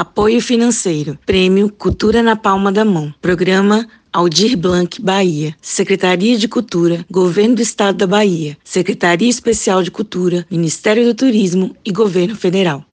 Apoio financeiro. Prêmio Cultura na Palma da Mão. Programa Aldir Blanc, Bahia. Secretaria de Cultura, Governo do Estado da Bahia. Secretaria Especial de Cultura, Ministério do Turismo e Governo Federal.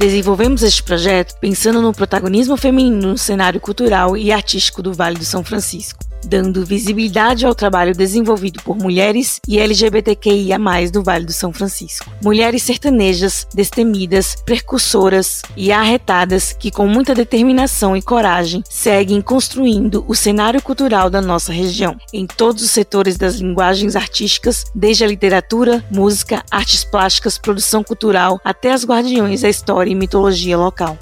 Desenvolvemos este projeto pensando no protagonismo feminino no cenário cultural e artístico do Vale do São Francisco dando visibilidade ao trabalho desenvolvido por mulheres e LGBTQIA+, do Vale do São Francisco. Mulheres sertanejas, destemidas, precursoras e arretadas que com muita determinação e coragem seguem construindo o cenário cultural da nossa região, em todos os setores das linguagens artísticas, desde a literatura, música, artes plásticas, produção cultural, até as guardiões da história e mitologia local.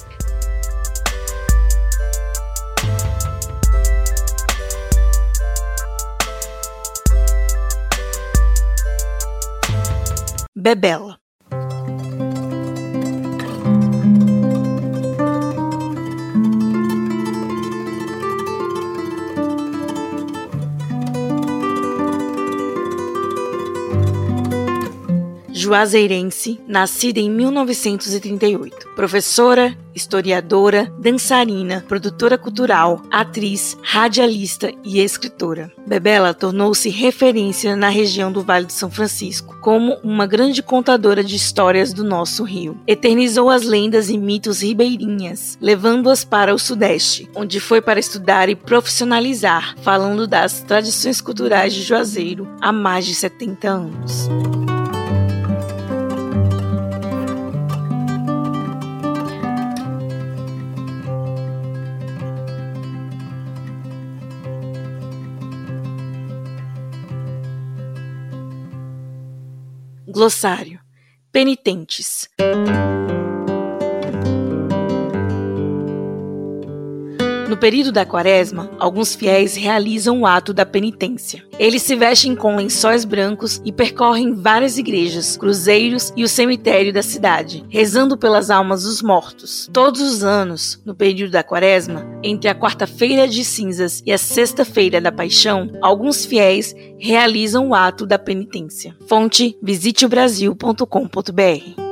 Bebela. Juazeirense, nascida em 1938. Professora, historiadora, dançarina, produtora cultural, atriz, radialista e escritora. Bebela tornou-se referência na região do Vale do São Francisco, como uma grande contadora de histórias do nosso rio. Eternizou as lendas e mitos ribeirinhas, levando-as para o Sudeste, onde foi para estudar e profissionalizar, falando das tradições culturais de Juazeiro há mais de 70 anos. Glossário. Penitentes. No período da quaresma, alguns fiéis realizam o ato da penitência. Eles se vestem com lençóis brancos e percorrem várias igrejas, cruzeiros e o cemitério da cidade, rezando pelas almas dos mortos. Todos os anos, no período da quaresma, entre a quarta-feira de cinzas e a sexta-feira da paixão, alguns fiéis realizam o ato da penitência. Fonte visiteobrasil.com.br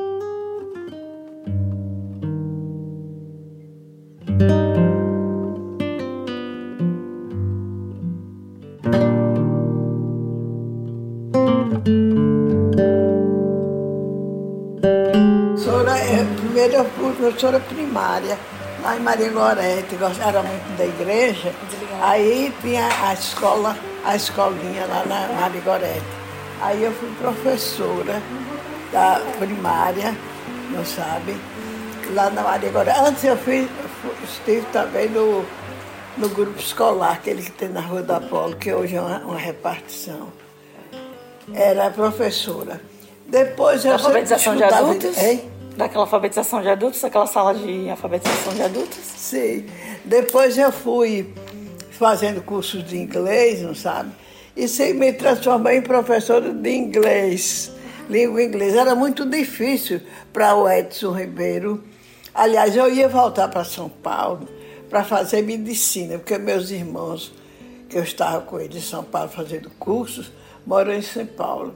professora primária, lá em Maria Gorete, era muito da igreja. Aí tinha a escola, a escolinha lá na Maria Gorete. Aí eu fui professora da primária, não sabe, lá na Maria Gorete. Antes eu fui, estive também no, no grupo escolar, aquele que tem na Rua do Apolo, que hoje é uma, uma repartição. Era professora. Depois eu... Alfabetização de adultos? Hein? Daquela alfabetização de adultos, aquela sala de alfabetização de adultos? Sim. Depois eu fui fazendo cursos de inglês, não sabe? E sim, me transformei em professora de inglês, língua inglesa. Era muito difícil para o Edson Ribeiro. Aliás, eu ia voltar para São Paulo para fazer medicina, porque meus irmãos, que eu estava com eles em São Paulo fazendo cursos, moram em São Paulo.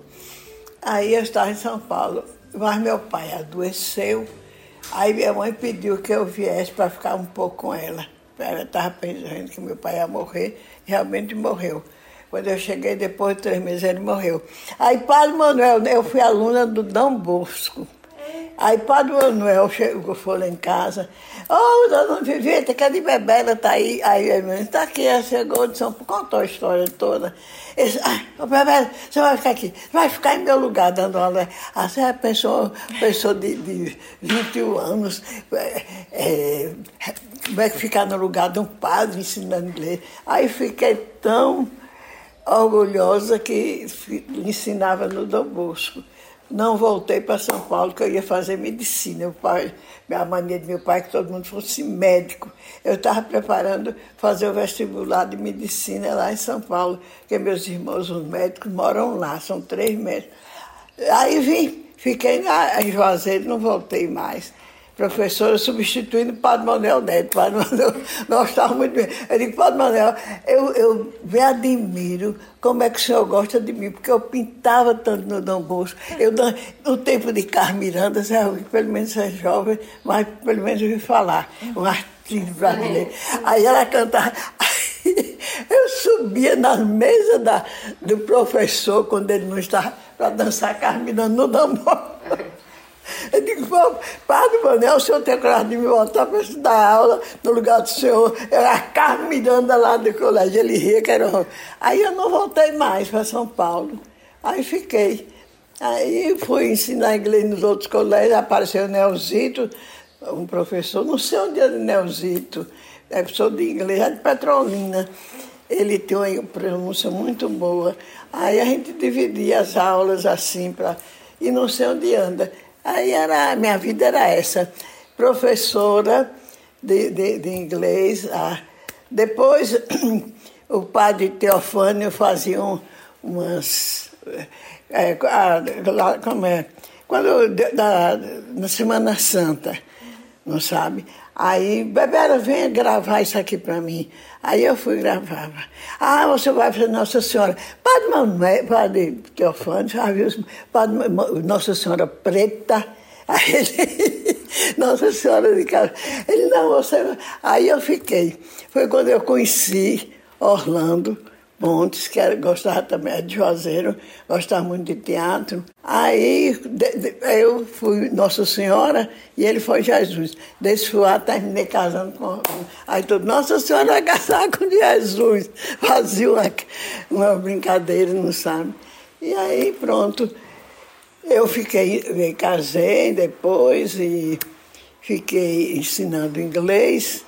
Aí eu estava em São Paulo. Mas meu pai adoeceu, aí minha mãe pediu que eu viesse para ficar um pouco com ela. Ela estava pensando que meu pai ia morrer, realmente morreu. Quando eu cheguei, depois de três meses, ele morreu. Aí, Padre Manuel, eu fui aluna do Dom Bosco. Aí Padre Manuel chegou, foi lá em casa. Ô, oh, dona Viveta, cadê Bebela? Tá aí. Aí ele está aqui, ela chegou de São Paulo, contou a história toda. Ele ai, ô Bebela, você vai ficar aqui, vai ficar em meu lugar, dando aula. Assim, a pessoa, pessoa de, de 21 anos, é, é, vai ficar no lugar de um padre ensinando inglês. Aí fiquei tão orgulhosa que ensinava no Dom Bosco não voltei para São Paulo, que eu ia fazer medicina. O pai, a mania de meu pai é que todo mundo fosse médico. Eu estava preparando fazer o vestibular de medicina lá em São Paulo, porque meus irmãos, os médicos, moram lá, são três médicos. Aí vim, fiquei em Juazeiro, não voltei mais. Professora substituindo o Padre Manuel Neto. Padre Manuel muito bem. Eu digo, Padre Manuel, eu, eu me admiro como é que o senhor gosta de mim, porque eu pintava tanto no Dom Bosco. Eu, no tempo de Carlos Miranda, pelo menos é jovem, mas pelo menos eu ouvi falar, um artista brasileiro. Aí ela cantava. Eu subia nas mesas da, do professor, quando ele não estava, para dançar Carlos Miranda no Dom Bosco. Eu digo, Padre Manel, o senhor tem coragem de me voltar para estudar aula no lugar do senhor. Era a Carmen Miranda lá do colégio, ele ria que era um... Aí eu não voltei mais para São Paulo. Aí fiquei. Aí fui ensinar inglês nos outros colégios, apareceu o Neuzito, um professor, não sei onde era o Neuzito, é professor de inglês, é de Petrolina. Ele tem uma pronúncia muito boa. Aí a gente dividia as aulas assim para. E não sei onde anda. Aí era, minha vida era essa, professora de, de, de inglês. Ah, depois o padre Teofânio fazia um, umas. É, lá, como é? Quando, da, na Semana Santa, não sabe? Aí, Bebera, venha gravar isso aqui para mim. Aí eu fui gravar. Ah, você vai fazer Nossa Senhora. Padre Manuel, Padre Teofano, já viu? Padre, Nossa Senhora Preta. Aí ele, Nossa Senhora de Casa. Ele, não, você. Aí eu fiquei. Foi quando eu conheci Orlando Montes, que gostava também de Juazeiro, gostava muito de teatro. Aí de, de, eu fui Nossa Senhora e ele foi Jesus. Desse lá terminei casando com. Aí tudo, Nossa Senhora vai casar com Jesus. Fazia uma, uma brincadeira, não sabe? E aí pronto. Eu fiquei, casei depois e fiquei ensinando inglês.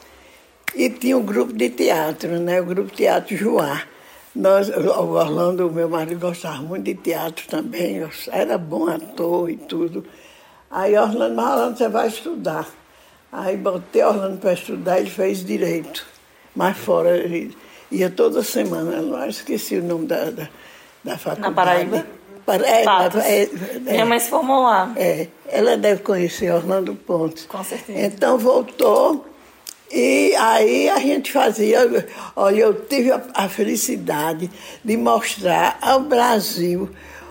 E tinha um grupo de teatro, né? O grupo Teatro Joá. Nós, o Orlando, meu marido, gostava muito de teatro também, era bom ator e tudo. Aí Orlando, mas Orlando, você vai estudar. Aí botei Orlando para estudar, ele fez direito. Mas fora, ele ia toda semana, eu não esqueci o nome da, da, da faculdade. Na Paraíba? Para, é, é, é, Minha mãe se formou lá. É, ela deve conhecer Orlando Pontes. Com certeza. Então voltou e aí a gente fazia, olha, eu tive a, a felicidade de mostrar ao Brasil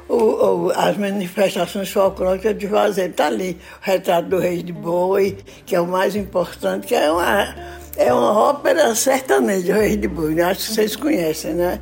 o, o, as manifestações folclóricas de fazer. Está ali o retrato do Rei de Boi, que é o mais importante, que é uma, é uma ópera sertaneja, o Rei de Boi. Acho que vocês conhecem, né?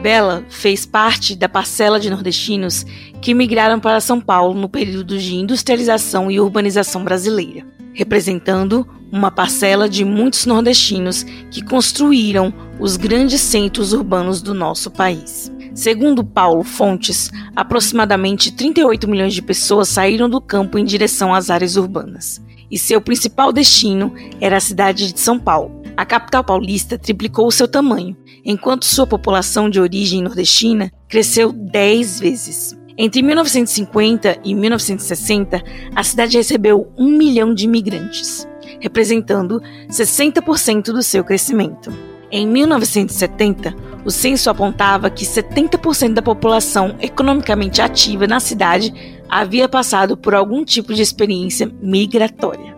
Bebela fez parte da parcela de nordestinos que migraram para São Paulo no período de industrialização e urbanização brasileira, representando uma parcela de muitos nordestinos que construíram os grandes centros urbanos do nosso país. Segundo Paulo Fontes, aproximadamente 38 milhões de pessoas saíram do campo em direção às áreas urbanas, e seu principal destino era a cidade de São Paulo. A capital paulista triplicou seu tamanho enquanto sua população de origem nordestina cresceu 10 vezes. Entre 1950 e 1960, a cidade recebeu um milhão de imigrantes, representando 60% do seu crescimento. Em 1970, o censo apontava que 70% da população economicamente ativa na cidade havia passado por algum tipo de experiência migratória.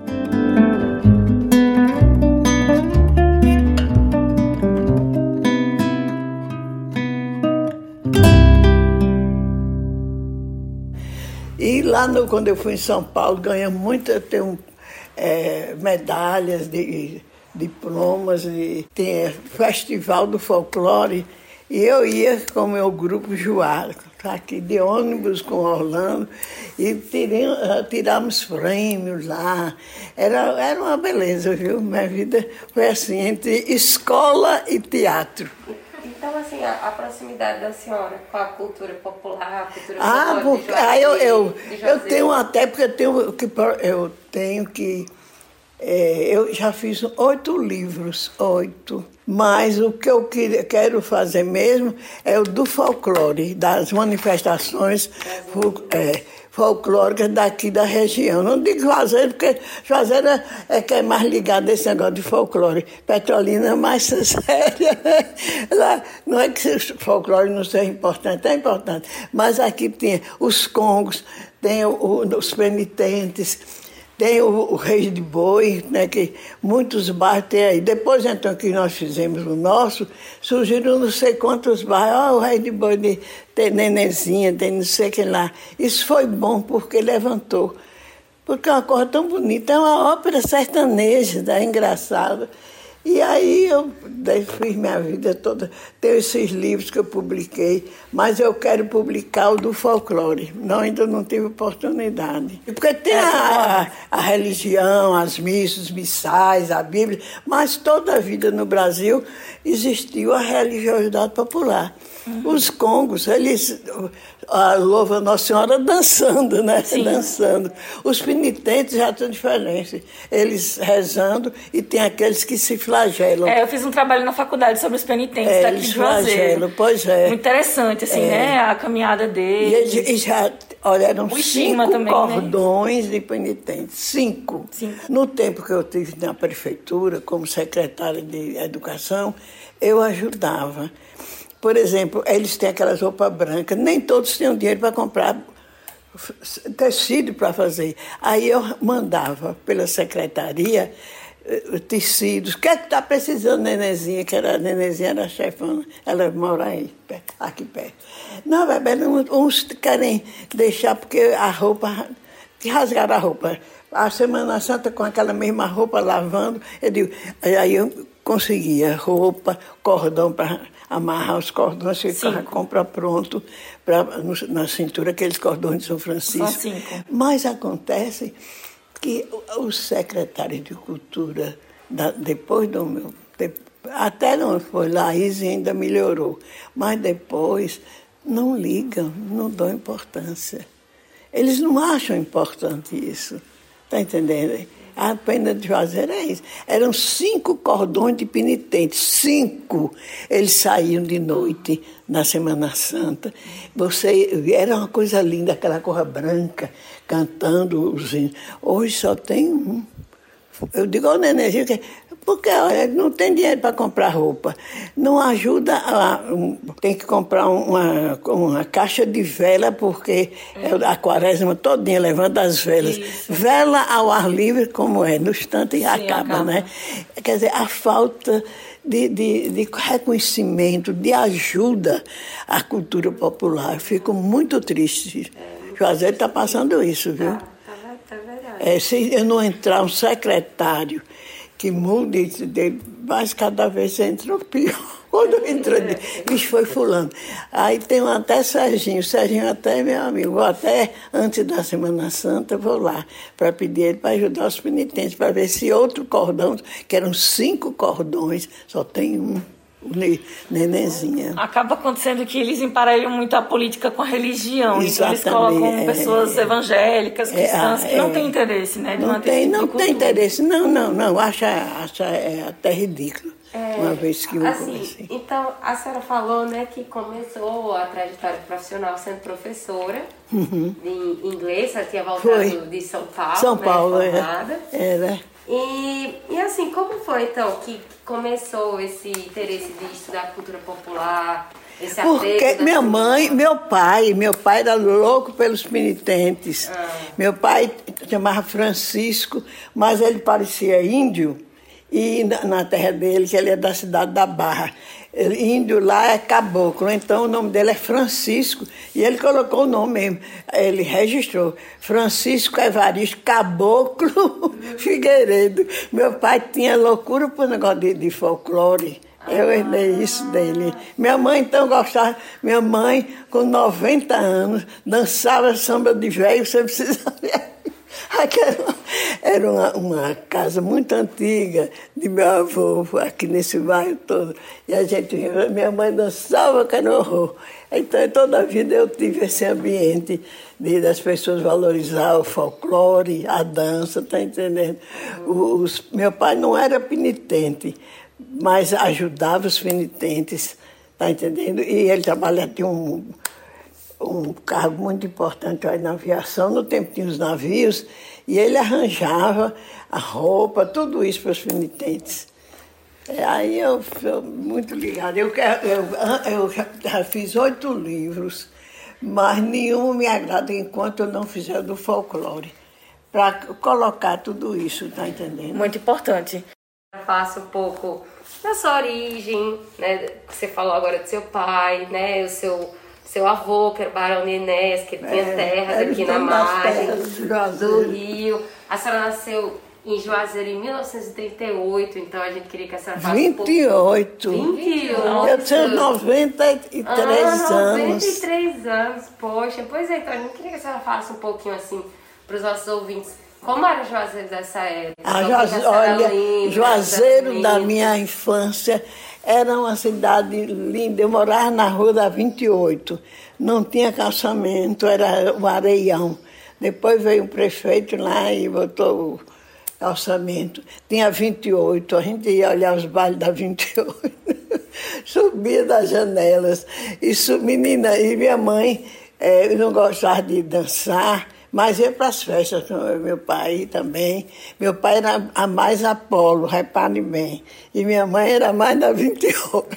Lá no, quando eu fui em São Paulo, ganhei muito, eu tenho é, medalhas, de, diplomas, e tem festival do folclore. E eu ia com o meu grupo Juá, tá aqui de ônibus com Orlando, e tirei, tiramos prêmios lá. Era, era uma beleza, viu? Minha vida foi assim, entre escola e teatro. Então, assim, a, a, proximidade da senhora com a cultura popular, a cultura ah, popular porque, ah, eu, eu, eu tenho até porque eu tenho que eu tenho que É, eu já fiz oito livros, oito. Mas o que eu quero fazer mesmo é o do folclore, das manifestações é, folclóricas daqui da região. Não digo Juazeiro, porque Juazeiro é, é que é mais ligado a esse negócio de folclore. Petrolina é mais séria. Lá, não é que o folclore não seja importante, é importante. Mas aqui tem os congos, tem os penitentes tem o, o de Boi, né, que muitos bairros tem aí. Depois, então, que nós fizemos o nosso, surgiram não sei quantos bairros. Oh, o Reis de Boi de, tem Nenezinha, tem não sei quem lá. Isso foi bom porque levantou. Porque é uma coisa tão bonita, é uma ópera sertaneja, é engraçada. E aí eu fiz minha vida toda. Tenho esses livros que eu publiquei, mas eu quero publicar o do folclore. Não, ainda não tive oportunidade. Porque tem a, a, religião, as missas, missais, a Bíblia, mas toda a vida no Brasil existiu a religiosidade popular. Uhum. Os congos, eles a louva Nossa Senhora dançando, né? Sim. Dançando. Os penitentes já estão diferentes. Eles rezando e tem aqueles que se flagelam. É, eu fiz um trabalho na faculdade sobre os penitentes é, daqui de Juazeiro. Pois é. Muito interessante, assim, é. né? A caminhada deles. E, eles, e já, olha, eram o cinco também, né? cordões né? de penitentes. Cinco. cinco. No tempo que eu tive na prefeitura, como secretária de educação, eu ajudava. Por exemplo, eles têm aquelas roupas brancas, nem todos tinham dinheiro para comprar tecido para fazer. Aí eu mandava pela secretaria eh, tecidos. O que é que está precisando, Nenezinha? Que era, a Nenezinha era a chefona, ela mora aí, aqui perto. Não, bebê, uns querem deixar porque a roupa, rasgaram a roupa. A Semana Santa com aquela mesma roupa lavando, eu digo, aí eu conseguia roupa, cordão para amarrar os cordões, ficava compra pronto pra, na cintura, aqueles cordões de São Francisco. Mas acontece que o secretário de Cultura, da, depois do meu. De, até não foi lá, isso ainda melhorou. Mas depois não ligam, não dão importância. Eles não acham importante isso. Está entendendo? A pena de Juazeiro é isso. Eram cinco cordões de penitentes, cinco. Eles saíam de noite na Semana Santa. Você era uma coisa linda, aquela cor branca, cantando os Hoje só tem um. Eu digo ao Nenenzinho que porque olha, não tem dinheiro para comprar roupa. Não ajuda a. Tem que comprar uma, uma caixa de vela, porque é. a quaresma todinha levando as velas. Isso. Vela ao ar livre, como é, no instante Sim, acaba, acaba, né? Quer dizer, a falta de, de, de reconhecimento, de ajuda à cultura popular. Fico muito triste. É. Juazeiro está passando isso, viu? Tá, tá, tá verdade. É, se eu não entrar um secretário que mude, mas cada vez entra pior. Quando entra, isso foi fulano. Aí tem até Serginho, Serginho até é meu amigo, vou até antes da Semana Santa, vou lá para pedir ele para ajudar os penitentes, para ver se outro cordão, que eram cinco cordões, só tem um nenenzinha. Acaba acontecendo que eles emparelham muito a política com a religião. Exatamente. Então eles colocam é, pessoas é, evangélicas, é, cristãs, é, que não é. têm interesse, né? De não tem, tipo não tem interesse. Não, não, não. Acha, acha é até ridículo. É, uma vez que eu assim, comecei. Então, a senhora falou né, que começou a trajetória profissional sendo professora uhum. de inglês, ela tinha voltado Foi. de São Paulo. São né, Paulo, né, era. Era. E, e assim, como foi então que começou esse interesse de estudar cultura popular? Esse Porque minha mãe, meu pai, meu pai era louco pelos penitentes. Ah. Meu pai chamava Francisco, mas ele parecia índio. E na, na terra dele, que ele é da cidade da Barra índio lá é caboclo, então o nome dele é Francisco, e ele colocou o nome mesmo, ele registrou, Francisco Evaristo Caboclo Figueiredo. Meu pai tinha loucura por negócio de, de folclore. Eu herdei isso dele. Minha mãe então gostava, minha mãe com 90 anos, dançava samba de velho, você precisa ver. Aquela era uma, uma, casa muito antiga de meu avô, aqui nesse bairro todo. E a gente, minha mãe dançava horror. Então, toda a vida eu tive esse ambiente de, das pessoas valorizar o folclore, a dança, tá entendendo? Os, meu pai não era penitente, mas ajudava os penitentes, tá entendendo? E ele trabalhava, tinha um, um cargo muito importante aí na aviação, no tempo tinha os navios, e ele arranjava a roupa, tudo isso para os penitentes. É, aí eu sou muito ligada. Eu, eu, eu já fiz oito livros, mas nenhum me agrada enquanto eu não fizer do folclore. Para colocar tudo isso, tá entendendo? Muito importante. Faça um pouco da sua origem, né? Você falou agora do seu pai, né? O seu, seu avô, que era o Barão Nenés, que ele tinha é, terras aqui na margem do Rio. A senhora nasceu em Juazeiro em 1938, então a gente queria que a senhora falasse 28. Um pouco... 28. Eu tinha 93 ah, anos. 93 anos, poxa. Pois é, então a gente queria que a senhora falasse um pouquinho assim para os nossos ouvintes. Como era Juazeiro dessa época? Juazeiro, olha, lembra, Juazeiro da minha infância era uma cidade linda. Eu morava na rua da 28. Não tinha calçamento, era um areião. Depois veio o prefeito lá e botou calçamento. Tinha 28, a gente ia olhar os bailes da 28, subia das janelas. Isso, menina, e minha mãe é, não gostava de dançar, mas ia para as festas com meu pai também. Meu pai era a mais Apolo, repare bem. E minha mãe era mais da 28.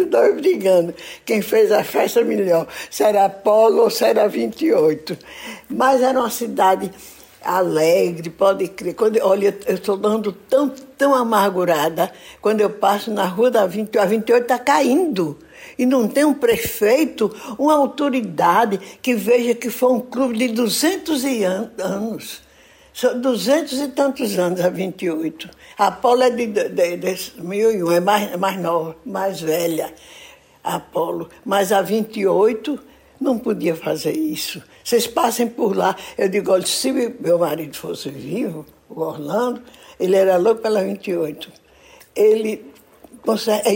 Os dois brigando. Quem fez a festa melhor, se era Apolo ou se era 28. Mas era uma cidade alegre, pode crer. Quando, olha, eu estou dando tão, tão amargurada. Quando eu passo na rua da 28, a 28 está caindo. E não tem um prefeito, uma autoridade que veja que foi um clube de 200 anos. São 200 e tantos anos, a 28. A Paula é de, de, de 1001, é mais, mais nova, mais velha, a Apolo. Mas a 28 não podia fazer isso. Vocês passem por lá. Eu digo, olha, se meu marido fosse vivo, o Orlando, ele era louco pela 28. Ele é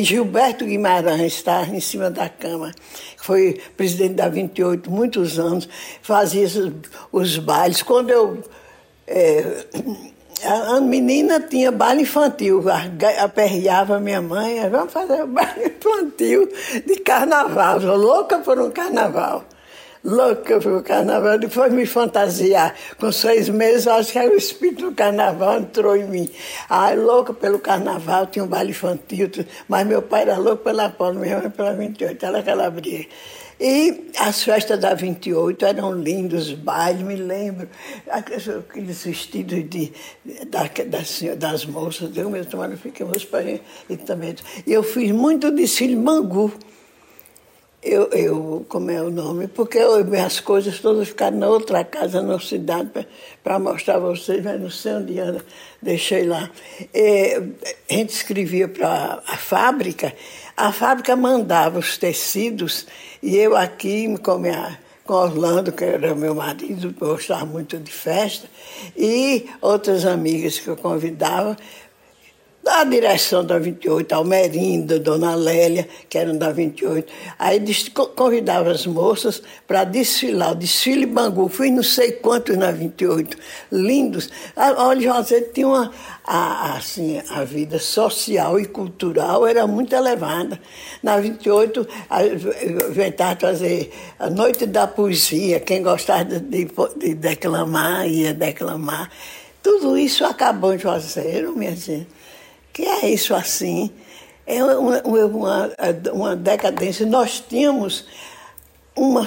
Gilberto Guimarães está em cima da cama, foi presidente da 28 muitos anos, fazia os, os bailes. Quando eu é, a, menina tinha baile infantil, aperreava minha mãe, vamos fazer baile infantil de carnaval, louca por um carnaval. Louca por um carnaval, depois me fantasiar. Com seis meses, acho que era o espírito do carnaval entrou em mim. Ai, louca pelo carnaval, tinha um baile infantil, mas meu pai era louco pela Polo, minha mãe pela 28, ela calabria. E as festas da 28 eram lindos, os bailes, me lembro. Aqueles vestidos de, da, das, das moças, eu mesmo tomando fiquei e também. E eu fiz muito desfile mangu. Eu, eu, como é o nome? Porque eu, minhas coisas todas ficaram na outra casa, na cidade, para mostrar a vocês, mas não sei onde anda, deixei lá. E, a gente escrevia para a fábrica, a fábrica mandava os tecidos e eu aqui, com, minha, com Orlando, que era meu marido, gostava muito de festa, e outras amigas que eu convidava, da direção da 28, Almerinda, Dona Lélia, que eram da 28. Aí convidava as moças para desfilar, o desfile Bangu. Fui não sei quantos na 28, lindos. Ah, olha, José, tinha uma. A, assim, a vida social e cultural era muito elevada. Na 28, inventava fazer a Noite da Poesia, quem gostava de, de declamar, ia declamar. Tudo isso acabou em Juazeiro, minha gente que é isso assim? É uma, uma, uma decadência. Nós tínhamos uma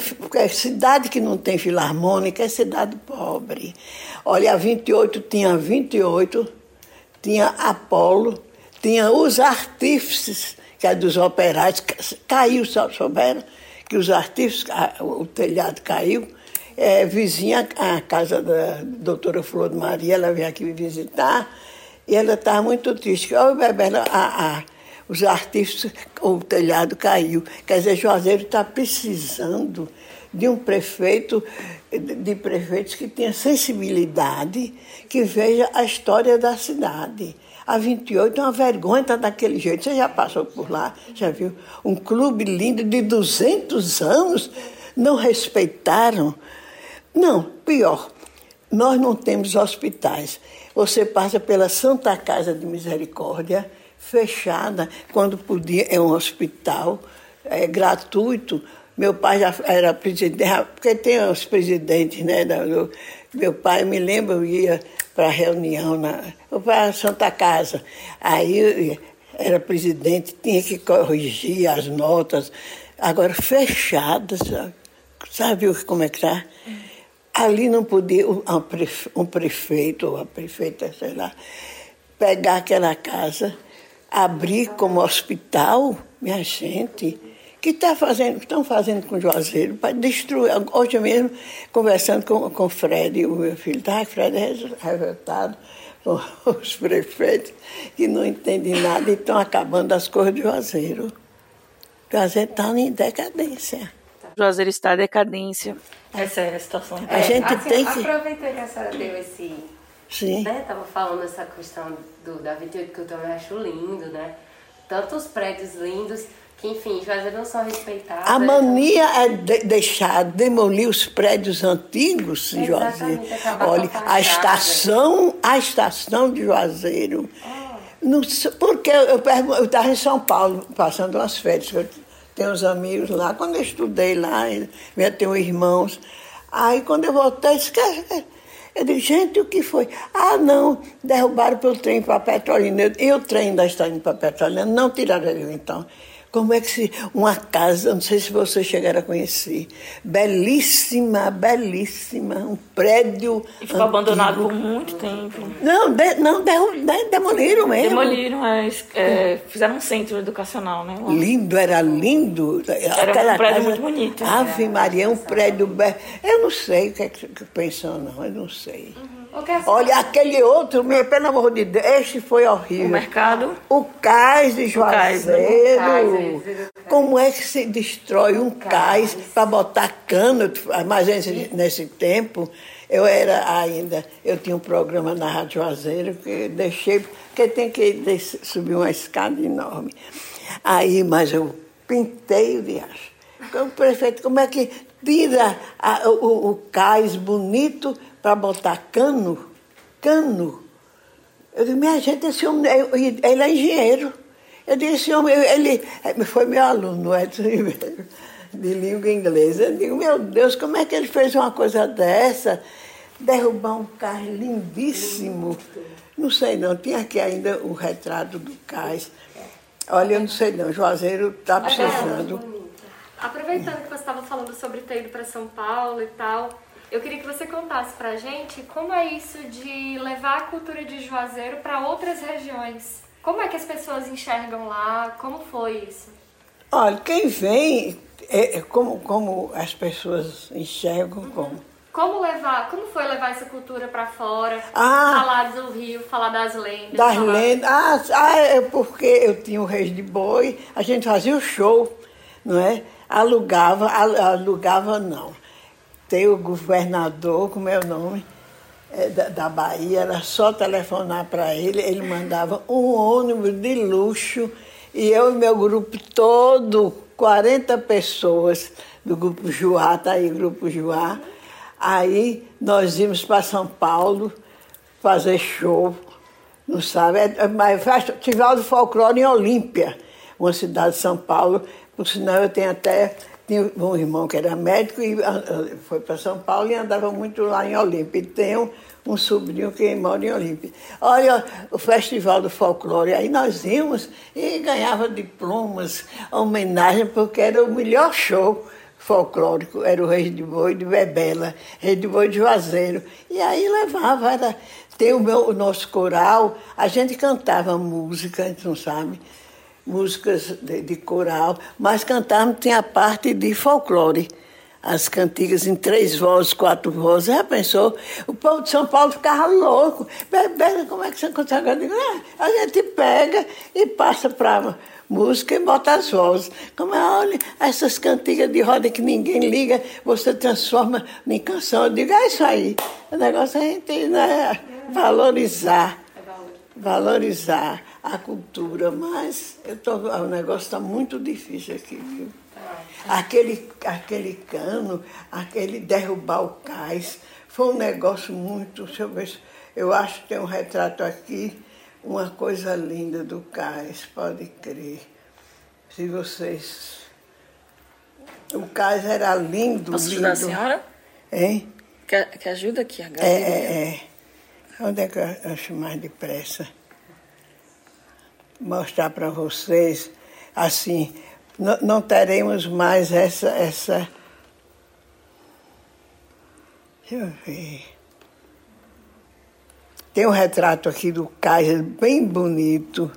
cidade que não tem filarmônica é cidade pobre. Olha, a 28 tinha 28, tinha Apolo, tinha os artífices, que é dos operários, caiu, só souberam que os artífices, o telhado caiu. É, vizinha, a casa da doutora Flor de Maria, ela veio aqui me visitar e ela estava muito triste. Olha, Bebela, a, os artistas, o telhado caiu. Quer dizer, Juazeiro está precisando de um prefeito, de prefeitos que tenha sensibilidade, que veja a história da cidade. A 28 é uma vergonha estar daquele jeito. Você já passou por lá, já viu? Um clube lindo de 200 anos, não respeitaram. Não, pior, nós não temos hospitais. Você passa pela Santa Casa de Misericórdia, fechada, quando podia, é um hospital é, gratuito. Meu pai já era presidente, porque tem os presidentes, né? Meu pai, me lembro, eu ia para reunião na para Santa Casa. Aí era presidente, tinha que corrigir as notas, agora fechadas, sabe, sabe como é que está? Ali não podia um prefeito ou a prefeita, sei lá, pegar aquela casa abrir como hospital, minha gente, que tá fazendo, estão fazendo com Juazeiro para destruir. Hoje mesmo, conversando com, com o Fred, o meu filho, tá, Fred é revoltado com os prefeitos que não entendem nada e estão acabando as coisas de Juazeiro. Juazeiro está em decadência. Juazeiro está em decadência. Essa é a situação. A gente assim, tem que. Aproveitando que a senhora deu esse Sim. Né? Tava falando essa questão do, da 28 que eu também acho lindo, né? Tantos prédios lindos que, enfim, Juazeiro não são respeitados. A mania é de deixar demolir os prédios antigos em Juazeiro. Olha, a estação, a estação de Juazeiro. Não, porque eu estava em São Paulo, passando umas férias. Eu tenho uns amigos lá. Quando eu estudei lá, eu tenho irmãos. Aí, quando eu voltei, esquece eu digo, gente, o que foi? Ah, não, derrubaram pelo trem para Petrolina. E o trem está indo para Petrolina, não tiraram ele então. Como é que se. Uma casa, não sei se vocês chegaram a conhecer. Belíssima, belíssima. Um prédio. E ficou antigo. abandonado por muito tempo. Não, de, não de, demoliram mesmo. Demoliram, mas é, fizeram um centro educacional, né? Lá. Lindo, era lindo. Era Aquela um prédio casa, muito bonito. Ave Maria, um prédio. Eu não sei o que é que pensou, não, eu não sei. Uhum. Olha, aquele outro, pelo amor de Deus, este foi horrível. O mercado? O cais de Juazeiro. Cais, né? Como é que se destrói um cais, cais para botar cano? Mas nesse, nesse tempo, eu era ainda, eu tinha um programa na Rádio Juazeiro que deixei, porque tem que subir uma escada enorme. Aí, mas eu pintei o viagem. O prefeito, como é que tira a, o, o cais bonito para botar cano, cano. Eu disse, minha gente, esse homem, ele é engenheiro. Eu disse, esse homem, ele foi meu aluno, Ribeiro, de língua inglesa. Eu digo, meu Deus, como é que ele fez uma coisa dessa? Derrubar um carro lindíssimo. Não sei não, tinha aqui ainda o retrato do cais. Olha, eu não sei não, Juazeiro está precisando. Aproveitando que você estava falando sobre ter ido para São Paulo e tal, eu queria que você contasse pra gente como é isso de levar a cultura de Juazeiro para outras regiões. Como é que as pessoas enxergam lá? Como foi isso? Olha, quem vem, é, é como, como as pessoas enxergam, uhum. como? Como levar, como foi levar essa cultura para fora? Ah, falar do Rio, falar das lendas. Das falar... lendas. Ah, ah, é porque eu tinha o Reis de Boi, a gente fazia o show, não é? Alugava, alugava não tem o governador, como é o nome, é, da, da Bahia, era só telefonar para ele, ele mandava um ônibus de luxo e eu e meu grupo todo, 40 pessoas do grupo Juá, tá aí grupo Juá. Aí nós íamos para São Paulo fazer show, não sabe? É, é mas Festival do Folclore em Olímpia, uma cidade de São Paulo, por sinal eu tenho até tinha um irmão que era médico e ah, ah, foi para São Paulo e andava muito lá em Olímpia. E tem um, um sobrinho que mora em Olímpia. Olha, o Festival do Folclore, aí nós íamos e ganhava diplomas, homenagem, porque era o melhor show folclórico, era o Rei de Boi de Bebela, Rei de Boi de Juazeiro. E aí levava, era, tem o, meu, o nosso coral, a gente cantava música, não sabe? Músicas de, de coral, mas cantávamos, tinha a parte de folclore. As cantigas em três vozes, quatro vozes. Já pensou? O povo de São Paulo ficava louco. Bebê, como é que você consegue? Ah, a gente pega e passa para música e bota as vozes. Como é, olha, essas cantigas de roda que ninguém liga, você transforma em canção. Eu digo, é isso aí. O negócio é a gente né, valorizar. Valorizar a cultura, mas eu tô, o negócio está muito difícil aqui, viu? Aquele, aquele cano, aquele derrubar o cais, foi um negócio muito. Deixa eu ver, eu acho que tem um retrato aqui uma coisa linda do cais, pode crer. Se vocês. O cais era lindo. Posso lindo. ajudar a senhora? Hein? Quer ajuda aqui, a É, é, é. Onde é que eu acho mais depressa? Mostrar para vocês, assim, não, não teremos mais essa, essa. Deixa eu ver. Tem um retrato aqui do Kaiser, bem bonito.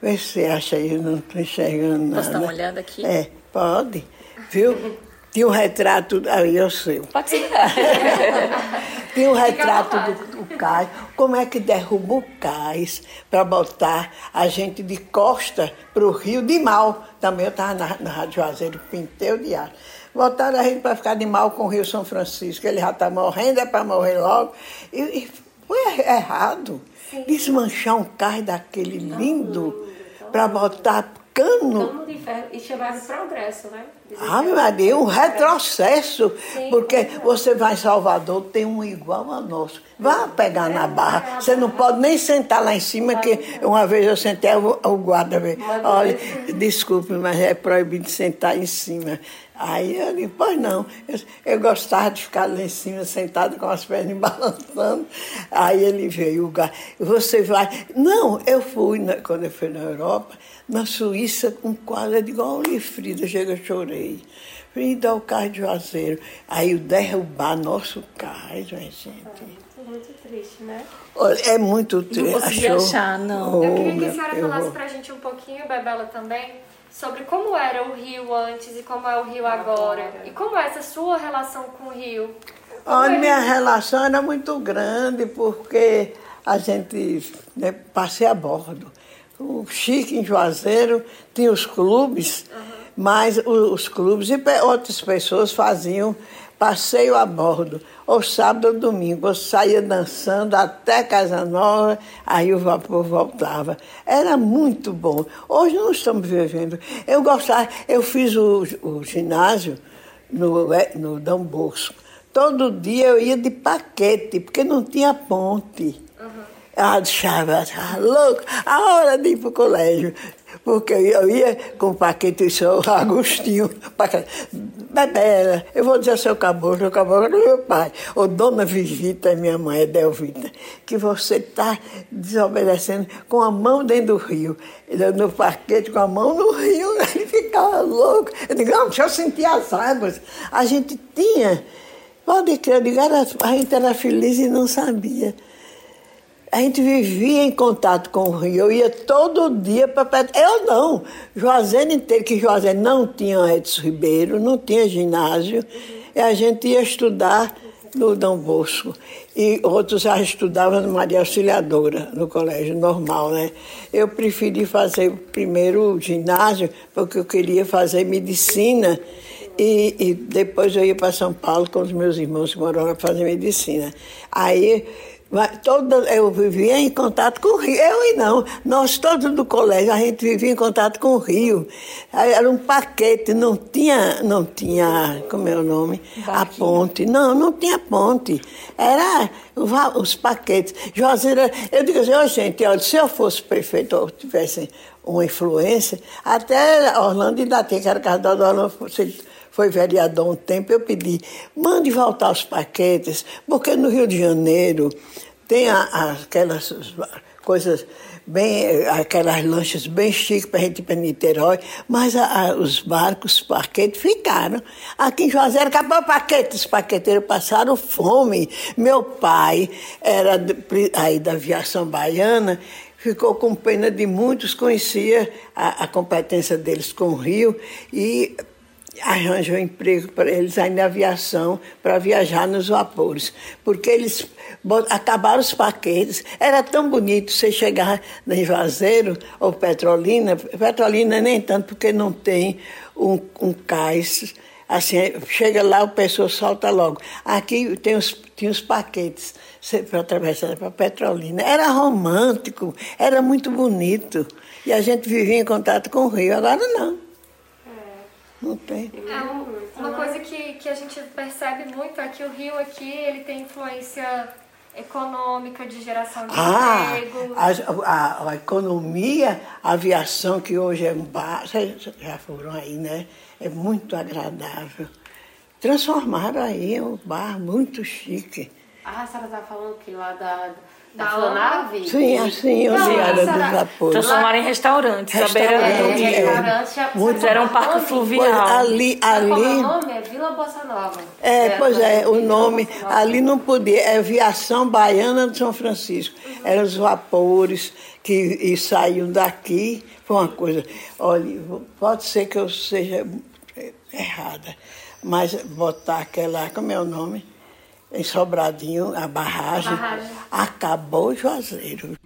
Vê se você acha aí, eu não estou enxergando nada. Posso dar uma olhada aqui? É, pode. Viu? Tinha um retrato, aí eu sei. Pode ser. Tinha um retrato do, do cais. Como é que derruba o cais para botar a gente de costa para o Rio de Mal? Também eu estava na, na Rádio Juazeiro, pintei o diário. Botaram a gente para ficar de mal com o Rio São Francisco. Ele já está morrendo, é para morrer logo. E, e foi errado. Sim. Desmanchar um carro daquele lindo para botar cano. Cano de ferro. E chamava de progresso, né? Ah, Maria, um retrocesso. Sim, porque você vai em Salvador, tem um igual a nosso. Vá pegar na barra. Você não pode nem sentar lá em cima, que uma vez eu sentei, o guarda veio. Olha, desculpe, mas é proibido sentar em cima. Aí eu disse, pois não. Eu, eu, gostava de ficar lá em cima, sentado com as pernas balançando. Aí ele veio, o gato, você vai. Não, eu fui, quando eu fui na Europa, na Suíça, um quadro de igual a Frida, chega, chorei. Vim dar o carro de Juazeiro. Aí o derrubar nosso carro, gente. É muito triste, né? É muito triste. Não consegui Achou? achar, não. Oh, eu queria que a senhora falasse vou... pra gente um pouquinho, Bebela, também, sobre como era o Rio antes e como é o Rio agora. E como é essa sua relação com o Rio? a minha relação era muito grande, porque a gente né, passei a bordo. O Chique em Juazeiro tinha os clubes, uhum. mas os, clubes e outras pessoas faziam passeio a bordo, ou sábado ou domingo. Eu saía dançando até Casa Nova, aí o vapor voltava. Era muito bom. Hoje não estamos vivendo. Eu gostava, eu fiz o, o ginásio no, é, no Dom Bosco. Todo dia eu ia de paquete, porque não tinha ponte. Ela achava, louco, a hora de ir para o colégio. Porque eu ia com o Paquito e seu Agostinho. Bebela, eu vou dizer seu caboclo, o caboclo do meu pai. Ô dona Vivita, minha mãe, Edelvita, que você está desobedecendo com a mão dentro do rio. Ele no parquete com a mão no rio, ele ficava louco. Eu digo, não, deixa eu sentir as águas. A gente tinha, pode crer, eu digo, a gente era feliz e não sabia. A gente vivia em contato com o rio. Eu ia todo dia para perto. Eu não. Juazeiro inteiro, que Juazeiro não tinha Edson Ribeiro, não tinha ginásio. E a gente ia estudar no Dom Bosco. E outros já estudavam no Maria Auxiliadora, no colégio normal, né? Eu preferi fazer primeiro o ginásio, porque eu queria fazer medicina. E, e depois eu ia para São Paulo com os meus irmãos que moravam para fazer medicina. Aí Todo, eu vivia em contato com o rio. Eu e não. Nós todos do colégio, a gente vivia em contato com o rio. Era um paquete, não tinha, não tinha, como é o nome? A ponte. Não, não tinha ponte. Era os paquetes. Joseira, eu digo assim, oh, gente, olha, se eu fosse prefeito ou tivesse uma influência, até Orlando ainda tem, que era da Orlando, foi vereador um tempo, eu pedi, mande voltar os paquetes, porque no Rio de Janeiro tem a, a, aquelas coisas bem, aquelas lanchas bem chiques para a gente ir para Niterói, mas a, os barcos, os paquetes ficaram. Aqui em Juazeiro acabou o paquete, os paqueteiros passaram fome. Meu pai era de, aí da aviação baiana, ficou com pena de muitos, conhecia a, a competência deles com o Rio e arranjou emprego para eles aí na aviação para viajar nos vapores, porque eles acabaram os paquetes. Era tão bonito você chegar em Juazeiro ou Petrolina, Petrolina nem tanto porque não tem um, um cais. Assim, chega lá, o pessoal solta logo. Aqui tem os, tinha os paquetes para atravessar para Petrolina. Era romântico, era muito bonito. E a gente vivia em contato com o rio. Agora não. Não tem. É um, uma coisa que, que a gente percebe muito é que o Rio aqui ele tem influência econômica, de geração de ah, emprego. A, a, a, economia, a aviação, que hoje é um bar, já foram aí, né? É muito agradável. Transformaram aí um bar muito chique. Ah, a senhora estava falando que lá da da Flanave? Sim, assim, eu vi a dos vapores. Transformaram em restaurantes, restaurante, à beira do rio. É, Fizeram um parque fluvial. ali, ali... Qual é o nome? É Vila Bossa Nova. É, é pois é, o nome, ali não podia, é Aviação Baiana de São Francisco. Uhum. Eram os vapores que e saíam daqui, foi uma coisa, olha, pode ser que eu seja errada, mas botar aquela, como é o nome? Em Sobradinho, a barragem, a barragem. acabou o Juazeiro.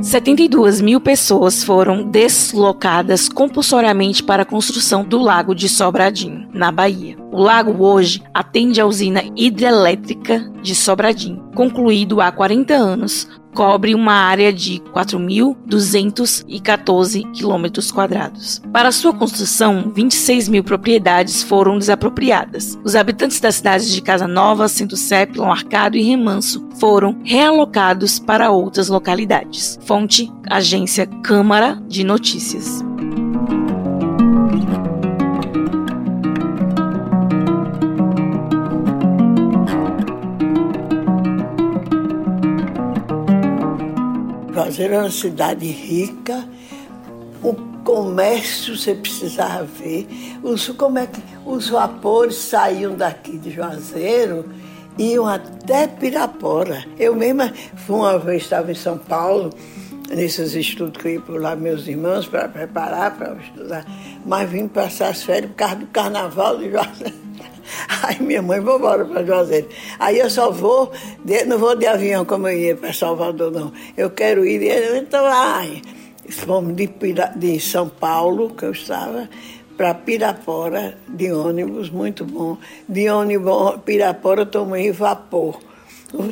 Setenta e duas mil pessoas foram deslocadas compulsoriamente para a construção do Lago de Sobradinho, na Bahia. O lago hoje atende a usina hidrelétrica de Sobradinho, concluído há 40 anos, cobre uma área de 4.214 quilômetros quadrados. Para sua construção, 26 mil propriedades foram desapropriadas. Os habitantes das cidades de Casa Nova, Centro Sépilon, Arcado e Remanso foram realocados para outras localidades. Fonte: Agência Câmara de Notícias. Juazeiro era uma cidade rica, o comércio você precisava ver, os, como é que os vapores saíam daqui de Juazeiro iam até Pirapora. Eu mesma uma vez, estava em São Paulo, nesses estudos que eu ia por lá, meus irmãos, para preparar para estudar, mas vim passar as férias por causa do carnaval de Juazeiro. Aí minha mãe, vou embora para Juazeiro. Aí eu só vou, de, não vou de avião como eu ia para Salvador, não. Eu quero ir, então, ai, fomos de, de São Paulo, que eu estava, para Pirapora, de ônibus, muito bom. De ônibus, Pirapora, tomei vapor.